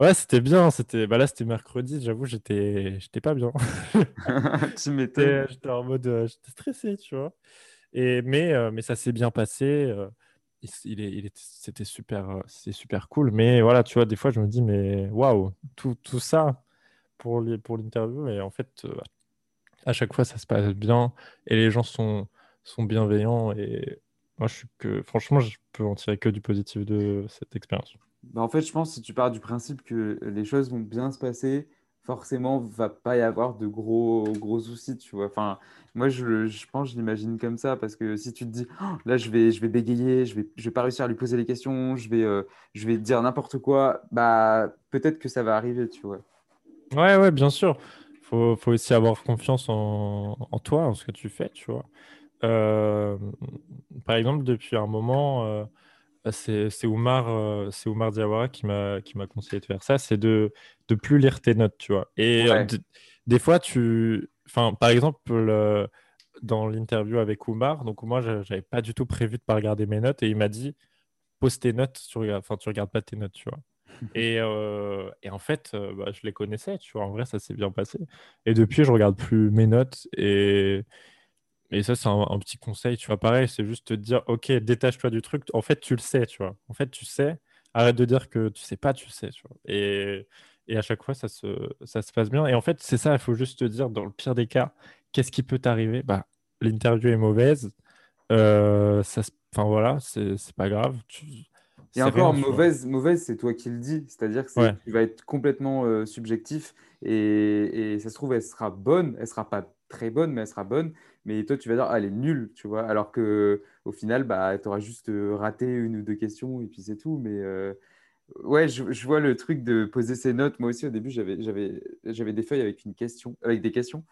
ouais c'était bien c'était bah là c'était mercredi j'avoue j'étais j'étais pas bien. Tu m'étais j'étais en mode j'étais stressé tu vois. Et mais mais ça s'est bien passé il, est, il c'était super, euh, c'est super cool. Mais voilà, tu vois, des fois, je me dis, mais waouh, tout, tout ça pour, les, pour l'interview. Et en fait, euh, à chaque fois, ça se passe bien et les gens sont, sont bienveillants. Et moi, je suis que, franchement, je peux en tirer que du positif de cette expérience. Bah en fait, je pense que si tu pars du principe que les choses vont bien se passer, forcément, va pas y avoir de gros, gros soucis, tu vois. Enfin, moi, je, je pense, je l'imagine comme ça, parce que si tu te dis, oh, là, je vais, je vais bégayer, je vais, je vais pas réussir à lui poser les questions, je vais, euh, je vais dire n'importe quoi, bah, peut-être que ça va arriver, tu vois. Ouais, ouais, bien sûr. Faut, faut aussi avoir confiance en, en toi, en ce que tu fais, tu vois. Euh, par exemple, depuis un moment, euh, c'est Oumar, euh, c'est Oumar Diawara qui m'a qui m'a conseillé de faire ça, c'est de de plus lire tes notes, tu vois. Et euh, des fois, tu, enfin, par exemple, dans l'interview avec Oumar, donc moi, j'avais pas du tout prévu de pas regarder mes notes et il m'a dit pose tes notes, tu regardes, enfin, tu regardes pas tes notes, tu vois. Et, euh, et en fait, bah, je les connaissais, tu vois. En vrai, ça s'est bien passé. Et depuis, je regarde plus mes notes. Et, et ça, c'est un, un petit conseil, tu vois. Pareil, c'est juste te dire, OK, détache-toi du truc. En fait, tu le sais, tu vois. En fait, tu sais. Arrête de dire que tu sais pas, tu sais, tu vois. Et, et à chaque fois, ça se, ça se passe bien. Et en fait, c'est ça, il faut juste te dire, dans le pire des cas, qu'est-ce qui peut t'arriver? Bah, L'interview est mauvaise. Euh, ça, enfin voilà, c'est pas grave. Tu- Et encore, rien, mauvaise, mauvaise, c'est toi qui le dis. C'est-à-dire que Ouais, tu vas être complètement euh, subjectif et, et ça se trouve, elle sera bonne. Elle sera pas très bonne, mais elle sera bonne. Mais toi, tu vas dire, ah, elle est nulle, tu vois. Alors que au final, bah, tu auras juste euh, raté une ou deux questions et puis c'est tout. Mais euh, ouais, je, je vois le truc de poser ses notes. Moi aussi, au début, j'avais, des feuilles avec une question, avec des questions.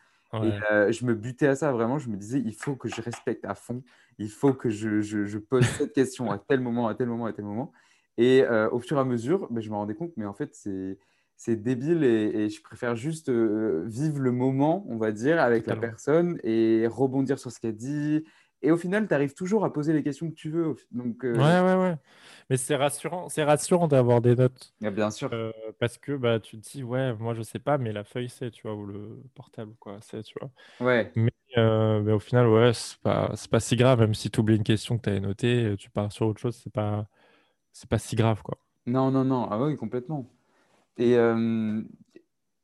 Et euh, je me butais à ça, vraiment. Je me disais, il faut que je respecte à fond. Il faut que je, je- je pose cette question à tel moment, à tel moment, à tel moment. Et euh, au fur et à mesure, ben, je me rendais compte, mais en fait, c'est, c'est débile et, et je préfère juste euh, vivre le moment, on va dire, avec la personne et rebondir sur ce qu'elle dit. Et au final, tu arrives toujours à poser les questions que tu veux. Donc, Ouais, euh, ouais, ouais. Mais c'est rassurant, c'est rassurant d'avoir des notes. ah, bien sûr. euh, parce que bah, tu te dis, ouais, moi je sais pas, mais la feuille c'est, tu vois, ou le portable, quoi, c'est, tu vois. Ouais. Mais, euh, mais au final, ouais, c'est pas, pas si grave, même si tu oublies une question que tu avais notée, tu pars sur autre chose, c'est pas, c'est pas si grave, quoi. Non, non, non. Ah oui, complètement. Et euh,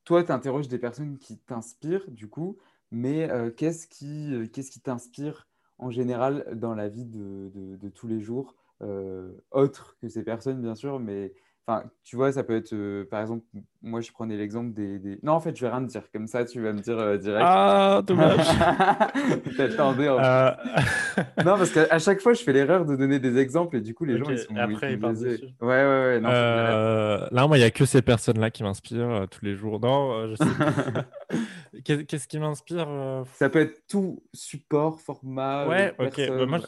toi, tu interroges des personnes qui t'inspirent, du coup, mais euh, qu'est-ce qui, euh, qu'est-ce qui t'inspire en général dans la vie de, de- tous les jours, autre que ces personnes, bien sûr, mais tu vois, ça peut être, par exemple, moi, je prenais l'exemple des, des- Non, en fait, je vais rien te dire, comme ça, tu vas me dire euh, direct. Ah, dommage. T'attendais en. Euh, Non, parce qu'à chaque fois, je fais l'erreur de donner des exemples et du coup, les gens, ils sont, ils après sont il part biaisés. dessus. Ouais, ouais, ouais, non. Euh, là, moi, il n'y a que ces personnes-là qui m'inspirent euh, tous les jours. Non, je sais Qu'est-ce qui m'inspire? Ça peut être tout support, format, Ouais, ok. Bah, moi,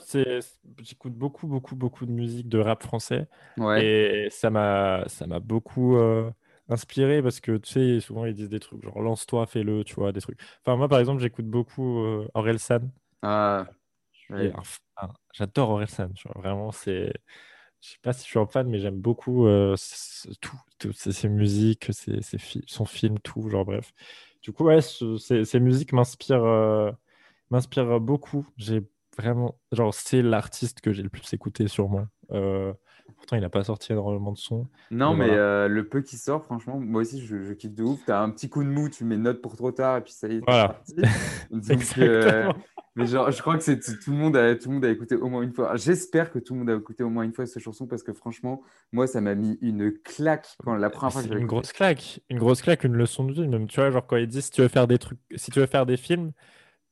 j'écoute beaucoup, beaucoup, beaucoup de musique de rap français. Ouais. Et ça m'a, ça m'a beaucoup inspiré parce que, tu sais, souvent, ils disent des trucs genre lance-toi, fais-le, tu vois, des trucs. Enfin, moi, par exemple, j'écoute beaucoup euh. Ah, ouais. un fan. J'adore tu vois. Vraiment, c'est. Je sais pas si je suis un fan, mais j'aime beaucoup euh, tout, tout, ses, musiques, ses, ses fi- son film, tout, genre bref. Du coup, ouais, ce- ces, ces musiques m'inspirent euh, m'inspirent beaucoup. J'ai vraiment, genre, c'est l'artiste que j'ai le plus écouté sûrement. Euh, pourtant, il n'a pas sorti énormément de sons, Non, mais mais voilà. euh, le peu qui sort, franchement, moi aussi, je, je kiffe de ouf. T'as un petit coup de mou, tu mets note pour trop tard, et puis ça y est, Voilà. Donc, euh, mais genre, je crois que c'est tout le monde a, tout le monde a écouté au moins une fois. J'espère que tout le monde a écouté au moins une fois cette chanson, parce que franchement, moi, ça m'a mis une claque quand la première fois que l'ai une grosse claque, une grosse claque, une leçon de vie même. Tu vois, genre quand il dit si tu veux faire des trucs, si tu veux faire des films,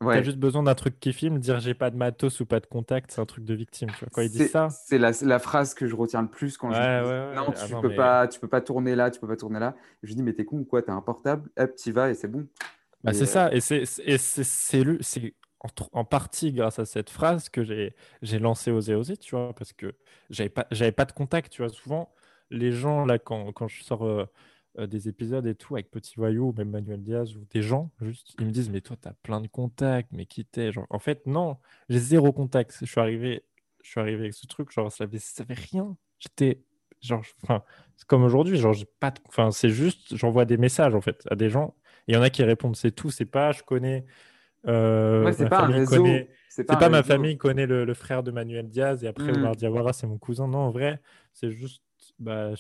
t'as juste besoin d'un truc qui filme, dire j'ai pas de matos ou pas de contact, c'est un truc de victime. Tu vois, quand il dit C'est, ça, c'est la, la phrase que je retiens le plus quand ouais, je ouais, dis non. Ah tu non, peux mais pas, tu peux pas tourner là, tu peux pas tourner là. Je lui dis, mais t'es con ou quoi? T'as un portable, hop, t'y vas et c'est bon. bah, c'est euh, ça. Et c'est en, partie grâce à cette phrase que j'ai lancé Oser Oser, tu vois, parce que j'avais pas pas de contact, tu vois. Souvent, les gens là quand, quand je sors euh, euh, des épisodes et tout avec Petit Voyou ou même Manuel Diaz ou des gens, juste ils me disent mais toi t'as plein de contacts, mais qui t'es? Genre, en fait non, j'ai zéro contact. Je suis arrivé je suis arrivé avec ce truc, genre ça avait, ça rien. J'étais genre enfin c'est comme aujourd'hui, genre j'ai pas de- enfin c'est juste j'envoie des messages en fait à des gens. Il y en a qui répondent, c'est tout, c'est pas, je connais, ouais, euh, c'est pas un famille réseau, connaît, c'est pas ma famille connaît le, le frère de Manuel Diaz et après Omar Hmm. Diawara, c'est mon cousin. Non, en vrai, c'est juste, bah,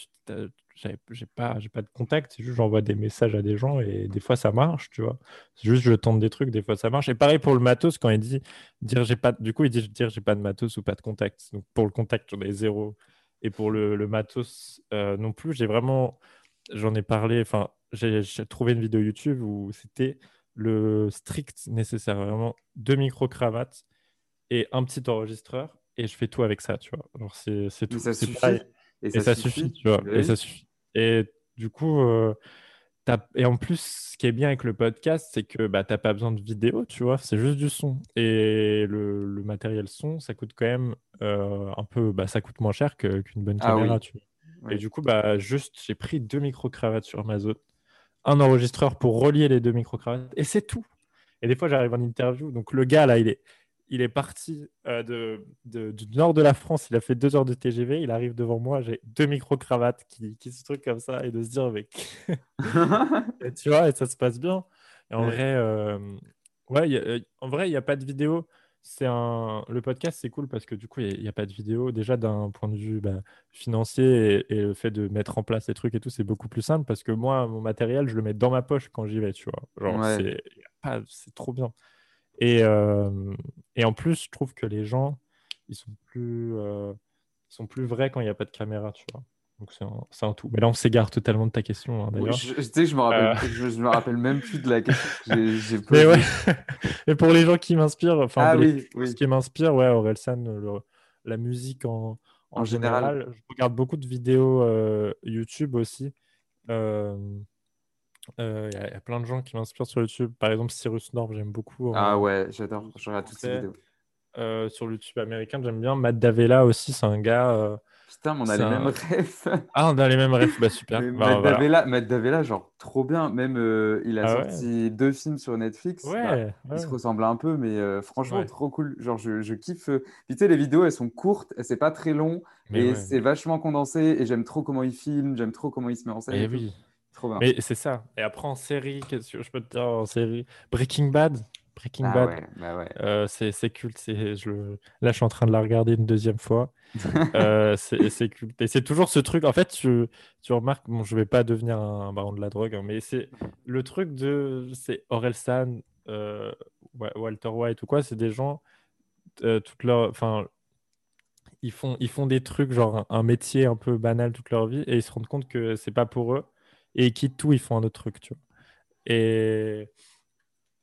j'ai pas, j'ai pas de contact, c'est juste j'envoie des messages à des gens et des fois ça marche, tu vois. C'est juste je tente des trucs, des fois ça marche. Et pareil pour le matos, quand il dit dire j'ai pas, du coup il dit dire j'ai pas de matos ou pas de contact. Donc pour le contact, j'en ai zéro. Et pour le, le matos euh, non plus, j'ai vraiment, j'en ai parlé, enfin, j'ai trouvé une vidéo YouTube où c'était le strict nécessaire, vraiment deux micro-cravates et un petit enregistreur et je fais tout avec ça, tu vois. Alors c'est Mais tout, ça c'est pareil. Et Et ça suffit, suffit. tu vois. Et ça suffit. Et du coup, euh, et en plus, ce qui est bien avec le podcast, c'est que bah, t'as pas besoin de vidéo, tu vois, c'est juste du son. Et le, le matériel son, ça coûte quand même euh, un peu, bah, ça coûte moins cher qu'une bonne Ah caméra, oui. tu vois. Et du coup, bah, juste, j'ai pris deux micro-cravates sur Amazon, un enregistreur pour relier les deux micro-cravates, et c'est tout. Et des fois, j'arrive en interview, donc le gars, là, il est, il est parti euh, de, du nord de la France, il a fait deux heures de TGV, il arrive devant moi, j'ai deux micro-cravates qui, qui se truquent comme ça, et de se dire, avec tu vois, et ça se passe bien. Et en vrai, euh, ouais, euh, en vrai, il n'y a pas de vidéo. C'est un... Le podcast, c'est cool parce que du coup, il n'y a, pas de vidéo. Déjà, d'un point de vue bah, financier et, le fait de mettre en place ces trucs et tout, c'est beaucoup plus simple parce que moi, mon matériel, je le mets dans ma poche quand j'y vais, tu vois. Genre, c'est trop bien. Et, euh, et en plus, je trouve que les gens, ils sont plus, euh, ils sont plus vrais quand il n'y a pas de caméra, tu vois. Donc c'est un, tout. Mais là, on s'égare totalement de ta question, hein, d'ailleurs. je, tu sais, je me rappelle, euh. je, me rappelle même plus de la question. J'ai, Mais ouais. Et pour les gens qui m'inspirent, enfin, ah, oui, ce qui m'inspire, ouais, Orelsan, la musique en, en, général. Je regarde beaucoup de vidéos YouTube aussi. Euh, il euh, y, a plein de gens qui m'inspirent sur YouTube. Par exemple, Cyrus Norm, j'aime beaucoup. Ah ouais, j'adore. Je regarde toutes ces vidéos. Euh, sur YouTube américain, j'aime bien. Matt Davella aussi, c'est un gars. Euh, Putain, on a les mêmes rêves. Ah, on a les mêmes rêves, bah super. Bah, Matt, Davella, genre trop bien. Même il a ah sorti deux films sur Netflix. Ouais, Ils se ressemblent un peu, mais franchement, trop cool. Genre, je, je kiffe. tu sais, les vidéos, elles sont courtes, c'est pas très long, et c'est vachement condensé. Et j'aime trop comment il filme, j'aime trop comment il se met en scène. Et, oui. Mais c'est ça. Et après, en série, qu'est-ce que je peux te dire en série? Breaking Bad? Breaking ah Bad. Ouais, bah ouais. Euh, c'est culte. Je... Là, je suis en train de la regarder une deuxième fois. euh, c'est culte. Et c'est toujours ce truc. En fait, tu, tu remarques, bon, je vais pas devenir un baron de la drogue, hein, mais c'est le truc de. C'est Orelsan, euh, Walter White ou quoi. C'est des gens, toute leur. Enfin, ils font, ils font des trucs, genre un, un, métier un peu banal toute leur vie, et ils se rendent compte que c'est pas pour eux et ils quittent tout, ils font un autre truc, tu vois. Et,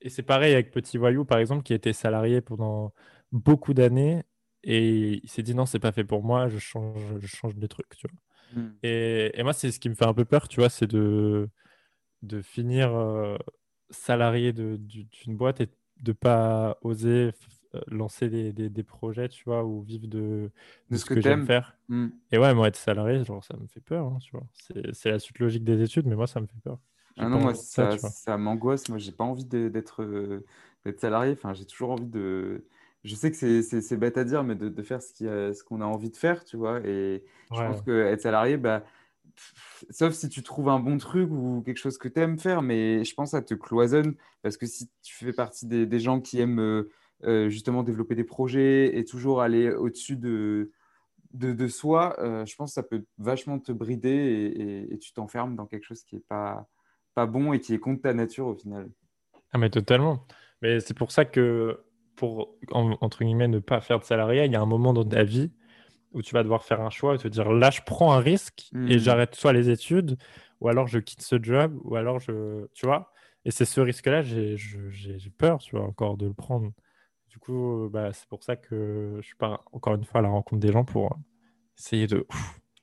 et c'est pareil avec Petit Voyou, par exemple, qui était salarié pendant beaucoup d'années et il s'est dit non, c'est pas fait pour moi, je change, je change de truc, tu vois. Hmm. Et, et, moi, c'est ce qui me fait un peu peur, tu vois, c'est de, de finir euh, salarié d'une boîte et de pas oser lancer des, des, projets, tu vois, ou vivre de, de, ce, que, j'aime faire. Hmm. Et ouais, moi, être salarié, genre, ça me fait peur, hein, tu vois. C'est la suite logique des études, mais moi, ça me fait peur. Ah non, moi, ça, ça, m'angoisse. Moi, j'ai pas envie euh, d'être salarié. Enfin, j'ai toujours envie de. Je sais que c'est bête à dire, mais de, de faire ce qu'on a, a, envie de faire, tu vois. Et je pense que être salarié, bah, sauf si tu trouves un bon truc ou quelque chose que tu aimes faire, mais je pense que ça te cloisonne parce que si tu fais partie des, des gens qui aiment euh, justement développer des projets et toujours aller au-dessus de, de, soi, euh, je pense que ça peut vachement te brider et, tu t'enfermes dans quelque chose qui n'est pas, pas bon et qui est contre ta nature au final. Ah mais totalement. Mais c'est pour ça que pour, entre guillemets, ne pas faire de salariat, il y a un moment dans ta vie où tu vas devoir faire un choix et te dire là, je prends un risque et hmm. j'arrête soit les études, ou alors je quitte ce job, ou alors je. Tu vois Et c'est ce risque-là, j'ai peur, tu vois, encore de le prendre. Du coup, euh, bah, c'est pour ça que je pars encore une fois à la rencontre des gens pour essayer de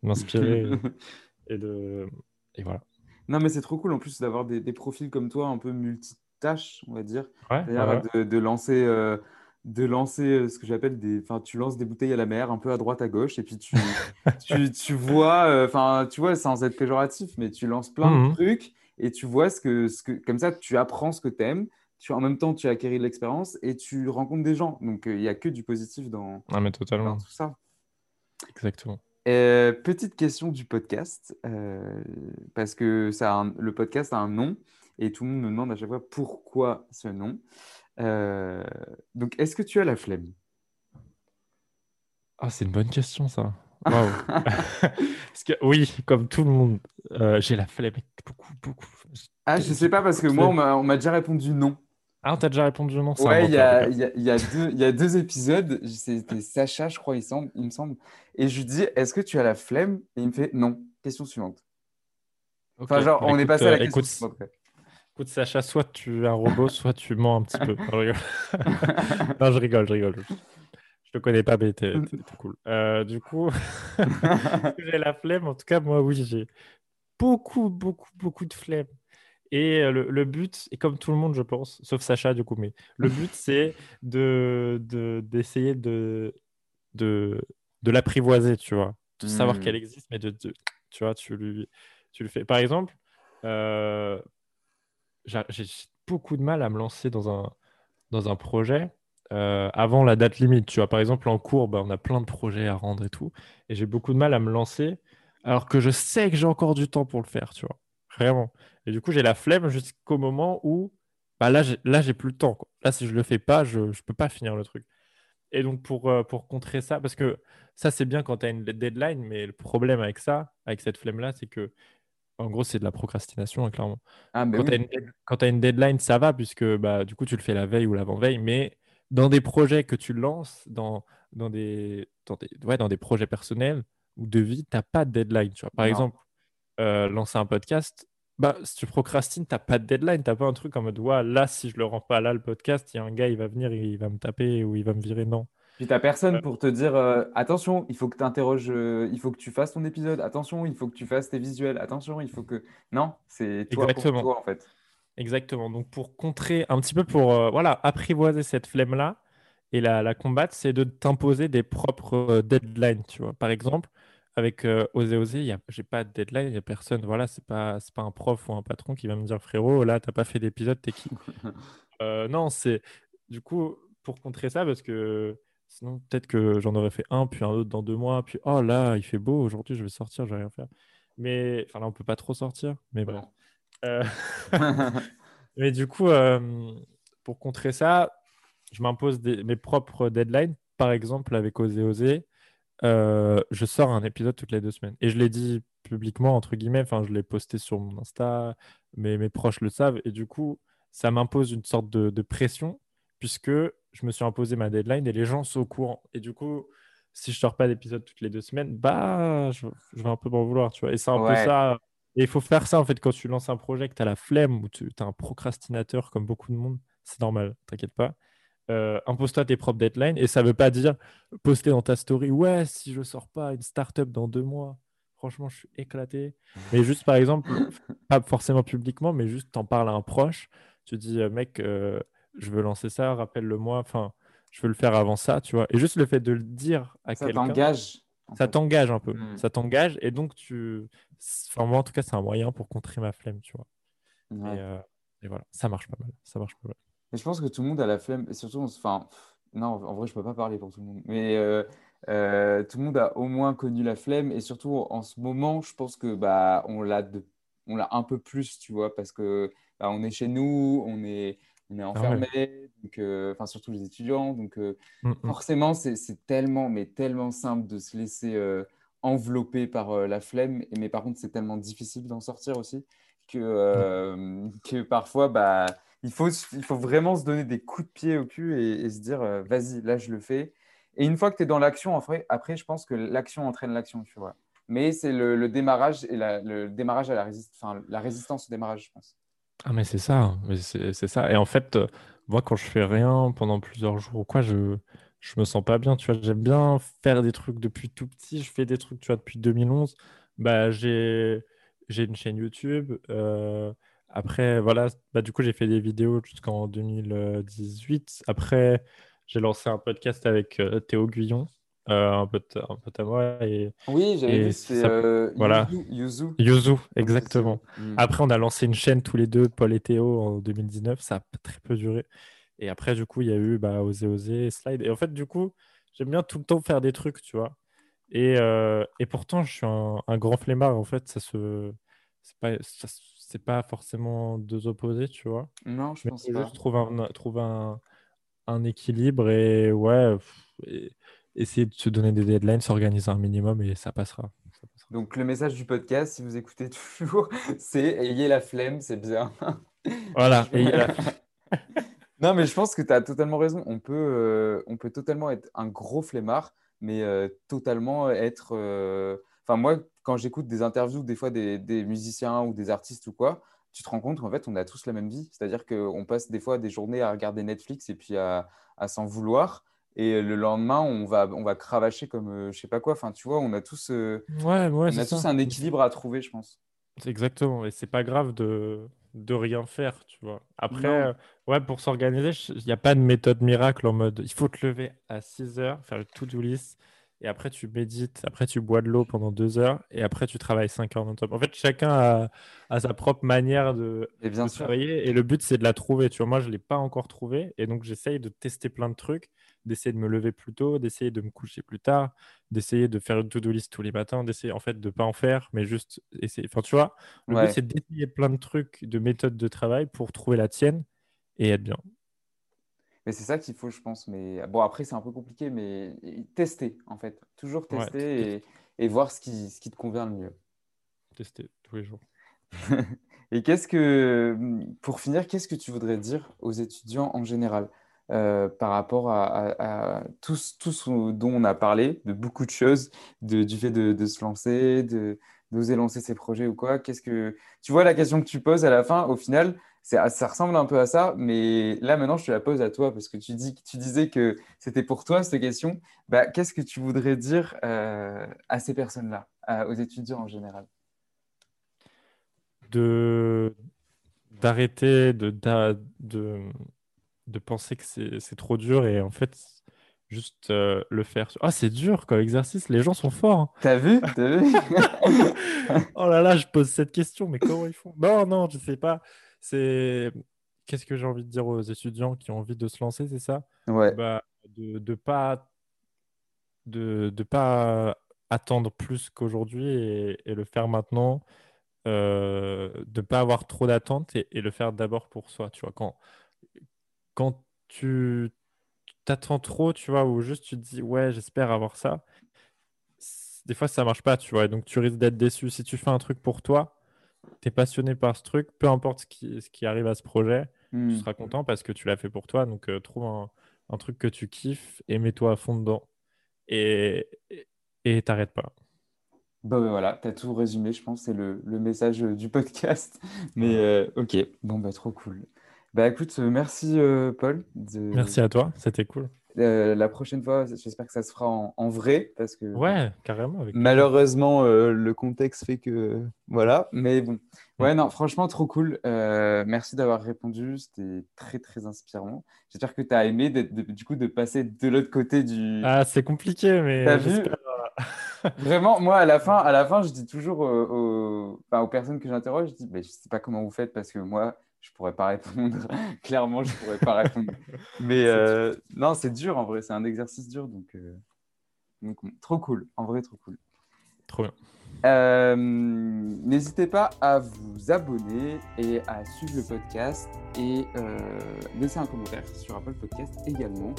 m'inspirer et, de et voilà. Non, mais c'est trop cool en plus d'avoir des, des, profils comme toi un peu multitâches, on va dire. De, de, lancer, euh, de lancer euh, ce que j'appelle des. Enfin, tu lances des bouteilles à la mer, un peu à droite, à gauche, et puis tu, tu, tu, vois, enfin, tu vois, sans être péjoratif, mais tu lances plein de mmh trucs et tu vois ce que, ce que. Comme ça, tu apprends ce que tu en même temps, tu acquéris de l'expérience et tu rencontres des gens. Donc, euh, il n'y a que du positif dans, ah, mais totalement. dans tout ça. Exactement. Euh, petite question du podcast, euh, parce que ça le podcast a un nom et tout le monde me demande à chaque fois pourquoi ce nom. donc, est-ce que tu as la flemme? Ah, c'est une bonne question, ça. parce que oui, comme tout le monde, j'ai la flemme beaucoup, beaucoup. Ah, je sais pas parce que moi, on m'a déjà répondu non. Ah, on t'a déjà répondu non Ouais, il y a, y, a, y, a deux, y a deux épisodes. C'était Sacha, je crois, il, semble, il me semble. Et je lui dis Est-ce que tu as la flemme? Et il me fait Non. Question suivante. Enfin, genre, on est passé à la euh, question écoute, Écoute, Sacha, soit tu es un robot, soit tu mens un petit peu. non, je rigole, je rigole. Je te connais pas, mais t'es cool. Euh, du coup, j'ai la flemme? En tout cas, moi, oui, j'ai beaucoup, beaucoup, beaucoup de flemme. Et euh, le, but, et comme tout le monde, je pense, sauf Sacha du coup, mais le but, c'est de, d'essayer de, de, de l'apprivoiser, tu vois, de savoir qu'elle hmm. existe, mais de, tu vois, tu, lui, tu le fais. Par exemple, euh, j'ai beaucoup de mal à me lancer dans un, dans un projet euh, avant la date limite. Tu vois, par exemple, en cours, bah, on a plein de projets à rendre et tout. Et j'ai beaucoup de mal à me lancer alors que je sais que j'ai encore du temps pour le faire, tu vois. Vraiment. Et du coup, j'ai la flemme jusqu'au moment où bah là, j'ai, là, j'ai plus le temps. Là, si je le fais pas, je ne peux pas finir le truc. Et donc, pour, euh, pour contrer ça, parce que ça, c'est bien quand tu as une deadline, mais le problème avec ça, avec cette flemme-là, c'est que, en gros, c'est de la procrastination, hein, clairement. Ah, bah quand tu oui. as, une deadline, ça va, puisque bah, du coup, tu le fais la veille ou l'avant-veille, mais dans des projets que tu lances, dans, dans, des, dans, des, ouais, dans des projets personnels ou de vie, tu n'as pas de deadline. Tu vois. Par Non. exemple, euh, lancer un podcast, bah, si tu procrastines, tu n'as pas de deadline, tu n'as pas un truc en mode, ouais, là, si je le rends pas là, le podcast, il y a un gars, il va venir, il va me taper ou il va me virer. Non. Puis t'as personne Euh, pour te dire euh, attention, il faut que tu interroges, il faut que tu fasses ton épisode, attention, il faut que tu fasses tes visuels, attention, il faut que. Non, c'est toi pour Exactement. toi en fait. Exactement. Donc, pour contrer un petit peu, pour voilà, apprivoiser cette flemme-là et la, la combattre, c'est de t'imposer des propres deadlines. Tu vois. Par exemple, avec euh, y a, j'ai pas de deadline, il n'y a personne. Voilà, c'est pas, pas un prof ou un patron qui va me dire frérot, là, t'as pas fait d'épisode, t'es qui? Euh, non, c'est du coup pour contrer ça, parce que sinon, peut-être que j'en aurais fait un, puis un autre dans deux mois, puis oh là, il fait beau, aujourd'hui, je vais sortir, je vais rien faire. Mais enfin, là, on peut pas trop sortir, mais bref. Euh, Mais du coup, pour contrer ça, je m'impose des- mes propres deadlines. Par exemple, avec Osez Oser, euh, je sors un épisode toutes les deux semaines. Et je l'ai dit publiquement, entre guillemets, enfin, je l'ai posté sur mon Insta, mais mes proches le savent. Et du coup, ça m'impose une sorte de, de pression, puisque je me suis imposé ma deadline et les gens sont au courant. Et du coup, si je sors pas d'épisode toutes les deux semaines, bah, je, je vais un peu m'en vouloir, tu vois. Et c'est un peu ça. Et il faut faire ça, en fait, quand tu lances un projet, que tu as la flemme ou tu es un procrastinateur comme beaucoup de monde, c'est normal, t'inquiète pas. Euh, impose-toi tes propres deadlines et ça veut pas dire poster dans ta story, ouais, si je sors pas une startup dans deux mois, franchement, je suis éclaté. Mais juste, par exemple, pas forcément publiquement, mais juste t'en parles à un proche, tu dis, euh, mec, euh, je veux lancer ça, rappelle-le-moi, enfin, je veux le faire avant ça, tu vois. Et juste le fait de le dire à Ça quelqu'un, t'engage. en ça t'engage un peu. Mm. Ça t'engage et donc tu. Enfin, moi, en tout cas, c'est un moyen pour contrer ma flemme, tu vois. Ouais. Et, euh, et voilà, ça marche pas mal. Ça marche pas mal. Mais je pense que tout le monde a la flemme, et surtout, on se- enfin, non, en vrai, je peux pas parler pour tout le monde, mais euh, euh, tout le monde a au moins connu la flemme, et surtout en ce moment, je pense que bah, on l'a de, on l'a un peu plus, tu vois, parce que bah, on est chez nous, on est, on est Ah ouais. enfermé, donc, euh, enfin, surtout les étudiants, donc Mm, mm. forcément, c'est tellement, mais tellement simple de se laisser envelopper par euh, la flemme, mais par contre, c'est tellement difficile d'en sortir aussi que, euh, que parfois, bah, il faut, il faut vraiment se donner des coups de pied au cul et, se dire, euh, vas-y, là, je le fais. Et une fois que tu es dans l'action, après, après, je pense que l'action entraîne l'action, tu vois. Mais c'est le, démarrage et la, le démarrage à la, résist enfin, la résistance au démarrage, je pense. Ah, mais c'est ça. c'est ça. Et en fait, euh, moi, quand je fais rien pendant plusieurs jours ou quoi, je, je me sens pas bien. Tu vois, j'aime bien faire des trucs depuis tout petit. Je fais des trucs, depuis 2011. Bah, j'ai, j'ai une chaîne YouTube. euh, après, voilà, bah, du coup, j'ai fait des vidéos jusqu'en 2018. Après, j'ai lancé un podcast avec euh, Théo Guillon, euh, un pote, un pote à moi. Et, Oui, j'avais vu, c'est ça. euh, Voilà. Yuzu. Yuzu. C'est exactement. Mm. Après, on a lancé une chaîne tous les deux, Paul et Théo, en 2019. Ça a très peu duré. Et après, du coup, il y a eu bah, Oser Oser, Slide. Et en fait, du coup, j'aime bien tout le temps faire des trucs, tu vois. Et, et pourtant, je suis un, un grand flemmard. En fait, ça se... c'est pas, ça se- c'est pas forcément deux opposés, tu vois. Non, je Mais pense pas. juste trouver un, trouver un, un équilibre et ouais, et essayer de se donner des deadlines, s'organiser un minimum et ça passera. Ça passera. Donc, le message du podcast, si vous écoutez toujours, c'est ayez la flemme, c'est bien. Voilà. Non, mais je pense que tu as totalement raison. On peut, euh, on peut totalement être un gros flemmard, mais euh, totalement être. Enfin, moi, quand j'écoute des interviews, des fois des, des musiciens ou des artistes ou quoi, tu te rends compte qu'en fait, on a tous la même vie. C'est-à-dire qu'on passe des fois des journées à regarder Netflix et puis à, à s'en vouloir. Et le lendemain, on va, on va cravacher comme euh, je sais pas quoi. Enfin, tu vois, on a tous, euh, Ouais, ouais, on a tous ça. un équilibre à trouver, je pense. Exactement, et c'est pas grave de, de rien faire, tu vois. Après, euh, ouais, pour s'organiser, il n'y a pas de méthode miracle en mode il faut te lever à 6 heures, faire le to-do list et après tu médites, après tu bois de l'eau pendant deux heures, et après tu travailles cinq heures non-stop. En fait, chacun a, sa propre manière de, travailler, et le but c'est de la trouver. Tu vois, moi je ne l'ai pas encore trouvée, et donc j'essaye de tester plein de trucs, d'essayer de me lever plus tôt, d'essayer de me coucher plus tard, d'essayer de faire une to-do list tous les matins, d'essayer en fait de pas en faire, mais juste essayer. Enfin, tu vois, le but c'est d'essayer plein de trucs, de méthodes de travail pour trouver la tienne et être bien. Mais c'est ça qu'il faut, je pense. Mais bon, après, c'est un peu compliqué, mais tester, en fait. Toujours tester et, voir ce qui, ce qui te convient le mieux. Tester tous les jours. et qu'est-ce que, pour finir, qu'est-ce que tu voudrais dire aux étudiants en général euh, par rapport à, tout, ce dont on a parlé, de beaucoup de choses, de, du fait de, de se lancer, de d'oser lancer ses projets ou quoi? Qu'est-ce que tu vois la question que tu poses à la fin Au final, ça ressemble un peu à ça, mais là maintenant je te la pose à toi parce que tu, dis, tu disais que c'était pour toi cette question. Bah, Qu'est-ce que tu voudrais dire euh, à ces personnes-là, aux étudiants en général? De d'arrêter de, de, de, penser que c'est trop dur et en fait juste euh, le faire. Ah, c'est dur comme exercice, les gens sont forts. Hein. T'as vu, As vu? Oh là là, je pose cette question, mais comment ils font? Non, non, je sais pas c'est qu'est-ce que j'ai envie de dire aux étudiants qui ont envie de se lancer, c'est ça? Ouais. Bah, de ne pas, de, de, pas attendre plus qu'aujourd'hui et, le faire maintenant, euh, de ne pas avoir trop d'attentes et, le faire d'abord pour soi. Tu vois, quand, quand tu t'attends trop, tu vois, ou juste tu te dis, ouais, j'espère avoir ça, des fois ça marche pas, tu vois, et donc tu risques d'être déçu. Si tu fais un truc pour toi, tu es passionné par ce truc, peu importe ce qui, ce qui arrive à ce projet, tu hmm. seras content parce que tu l'as fait pour toi. Donc, euh, trouve un, truc que tu kiffes et mets-toi à fond dedans. Et t'arrêtes pas. Bah voilà, tu as tout résumé, je pense, c'est le, le, message euh, du podcast. Mais euh, ok, bon, bah trop cool. Bah écoute, merci Paul. Merci à toi, c'était cool. Euh, la prochaine fois, j'espère que ça se fera en, vrai parce que ouais, carrément. malheureusement, euh, le contexte fait que voilà. Mais bon, ouais, non, franchement, trop cool. Euh, merci d'avoir répondu. C'était très très inspirant. J'espère que tu as aimé du coup de passer de l'autre côté du. Ah, c'est compliqué, mais. vu Vraiment, moi à la fin, à la fin, je dis toujours aux, aux personnes que j'interroge, je dis, mais je sais pas comment vous faites parce que moi je pourrais pas répondre. Clairement, je pourrais pas répondre. Mais euh, non, c'est dur en vrai. C'est un exercice dur. Donc, euh, donc, trop cool. En vrai, trop cool. Trop bien. Euh, n'hésitez pas à vous abonner et à suivre le podcast et laisser un commentaire sur Apple Podcast également.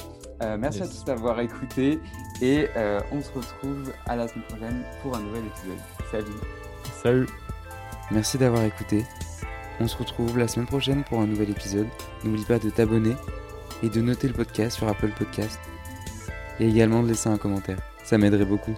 merci à tous d'avoir écouté et on se retrouve à la semaine prochaine pour un nouvel épisode. Salut. Salut. Merci d'avoir écouté. On se retrouve la semaine prochaine pour un nouvel épisode. N'oublie pas de t'abonner et de noter le podcast sur Apple Podcast. Et également de laisser un commentaire. Ça m'aiderait beaucoup.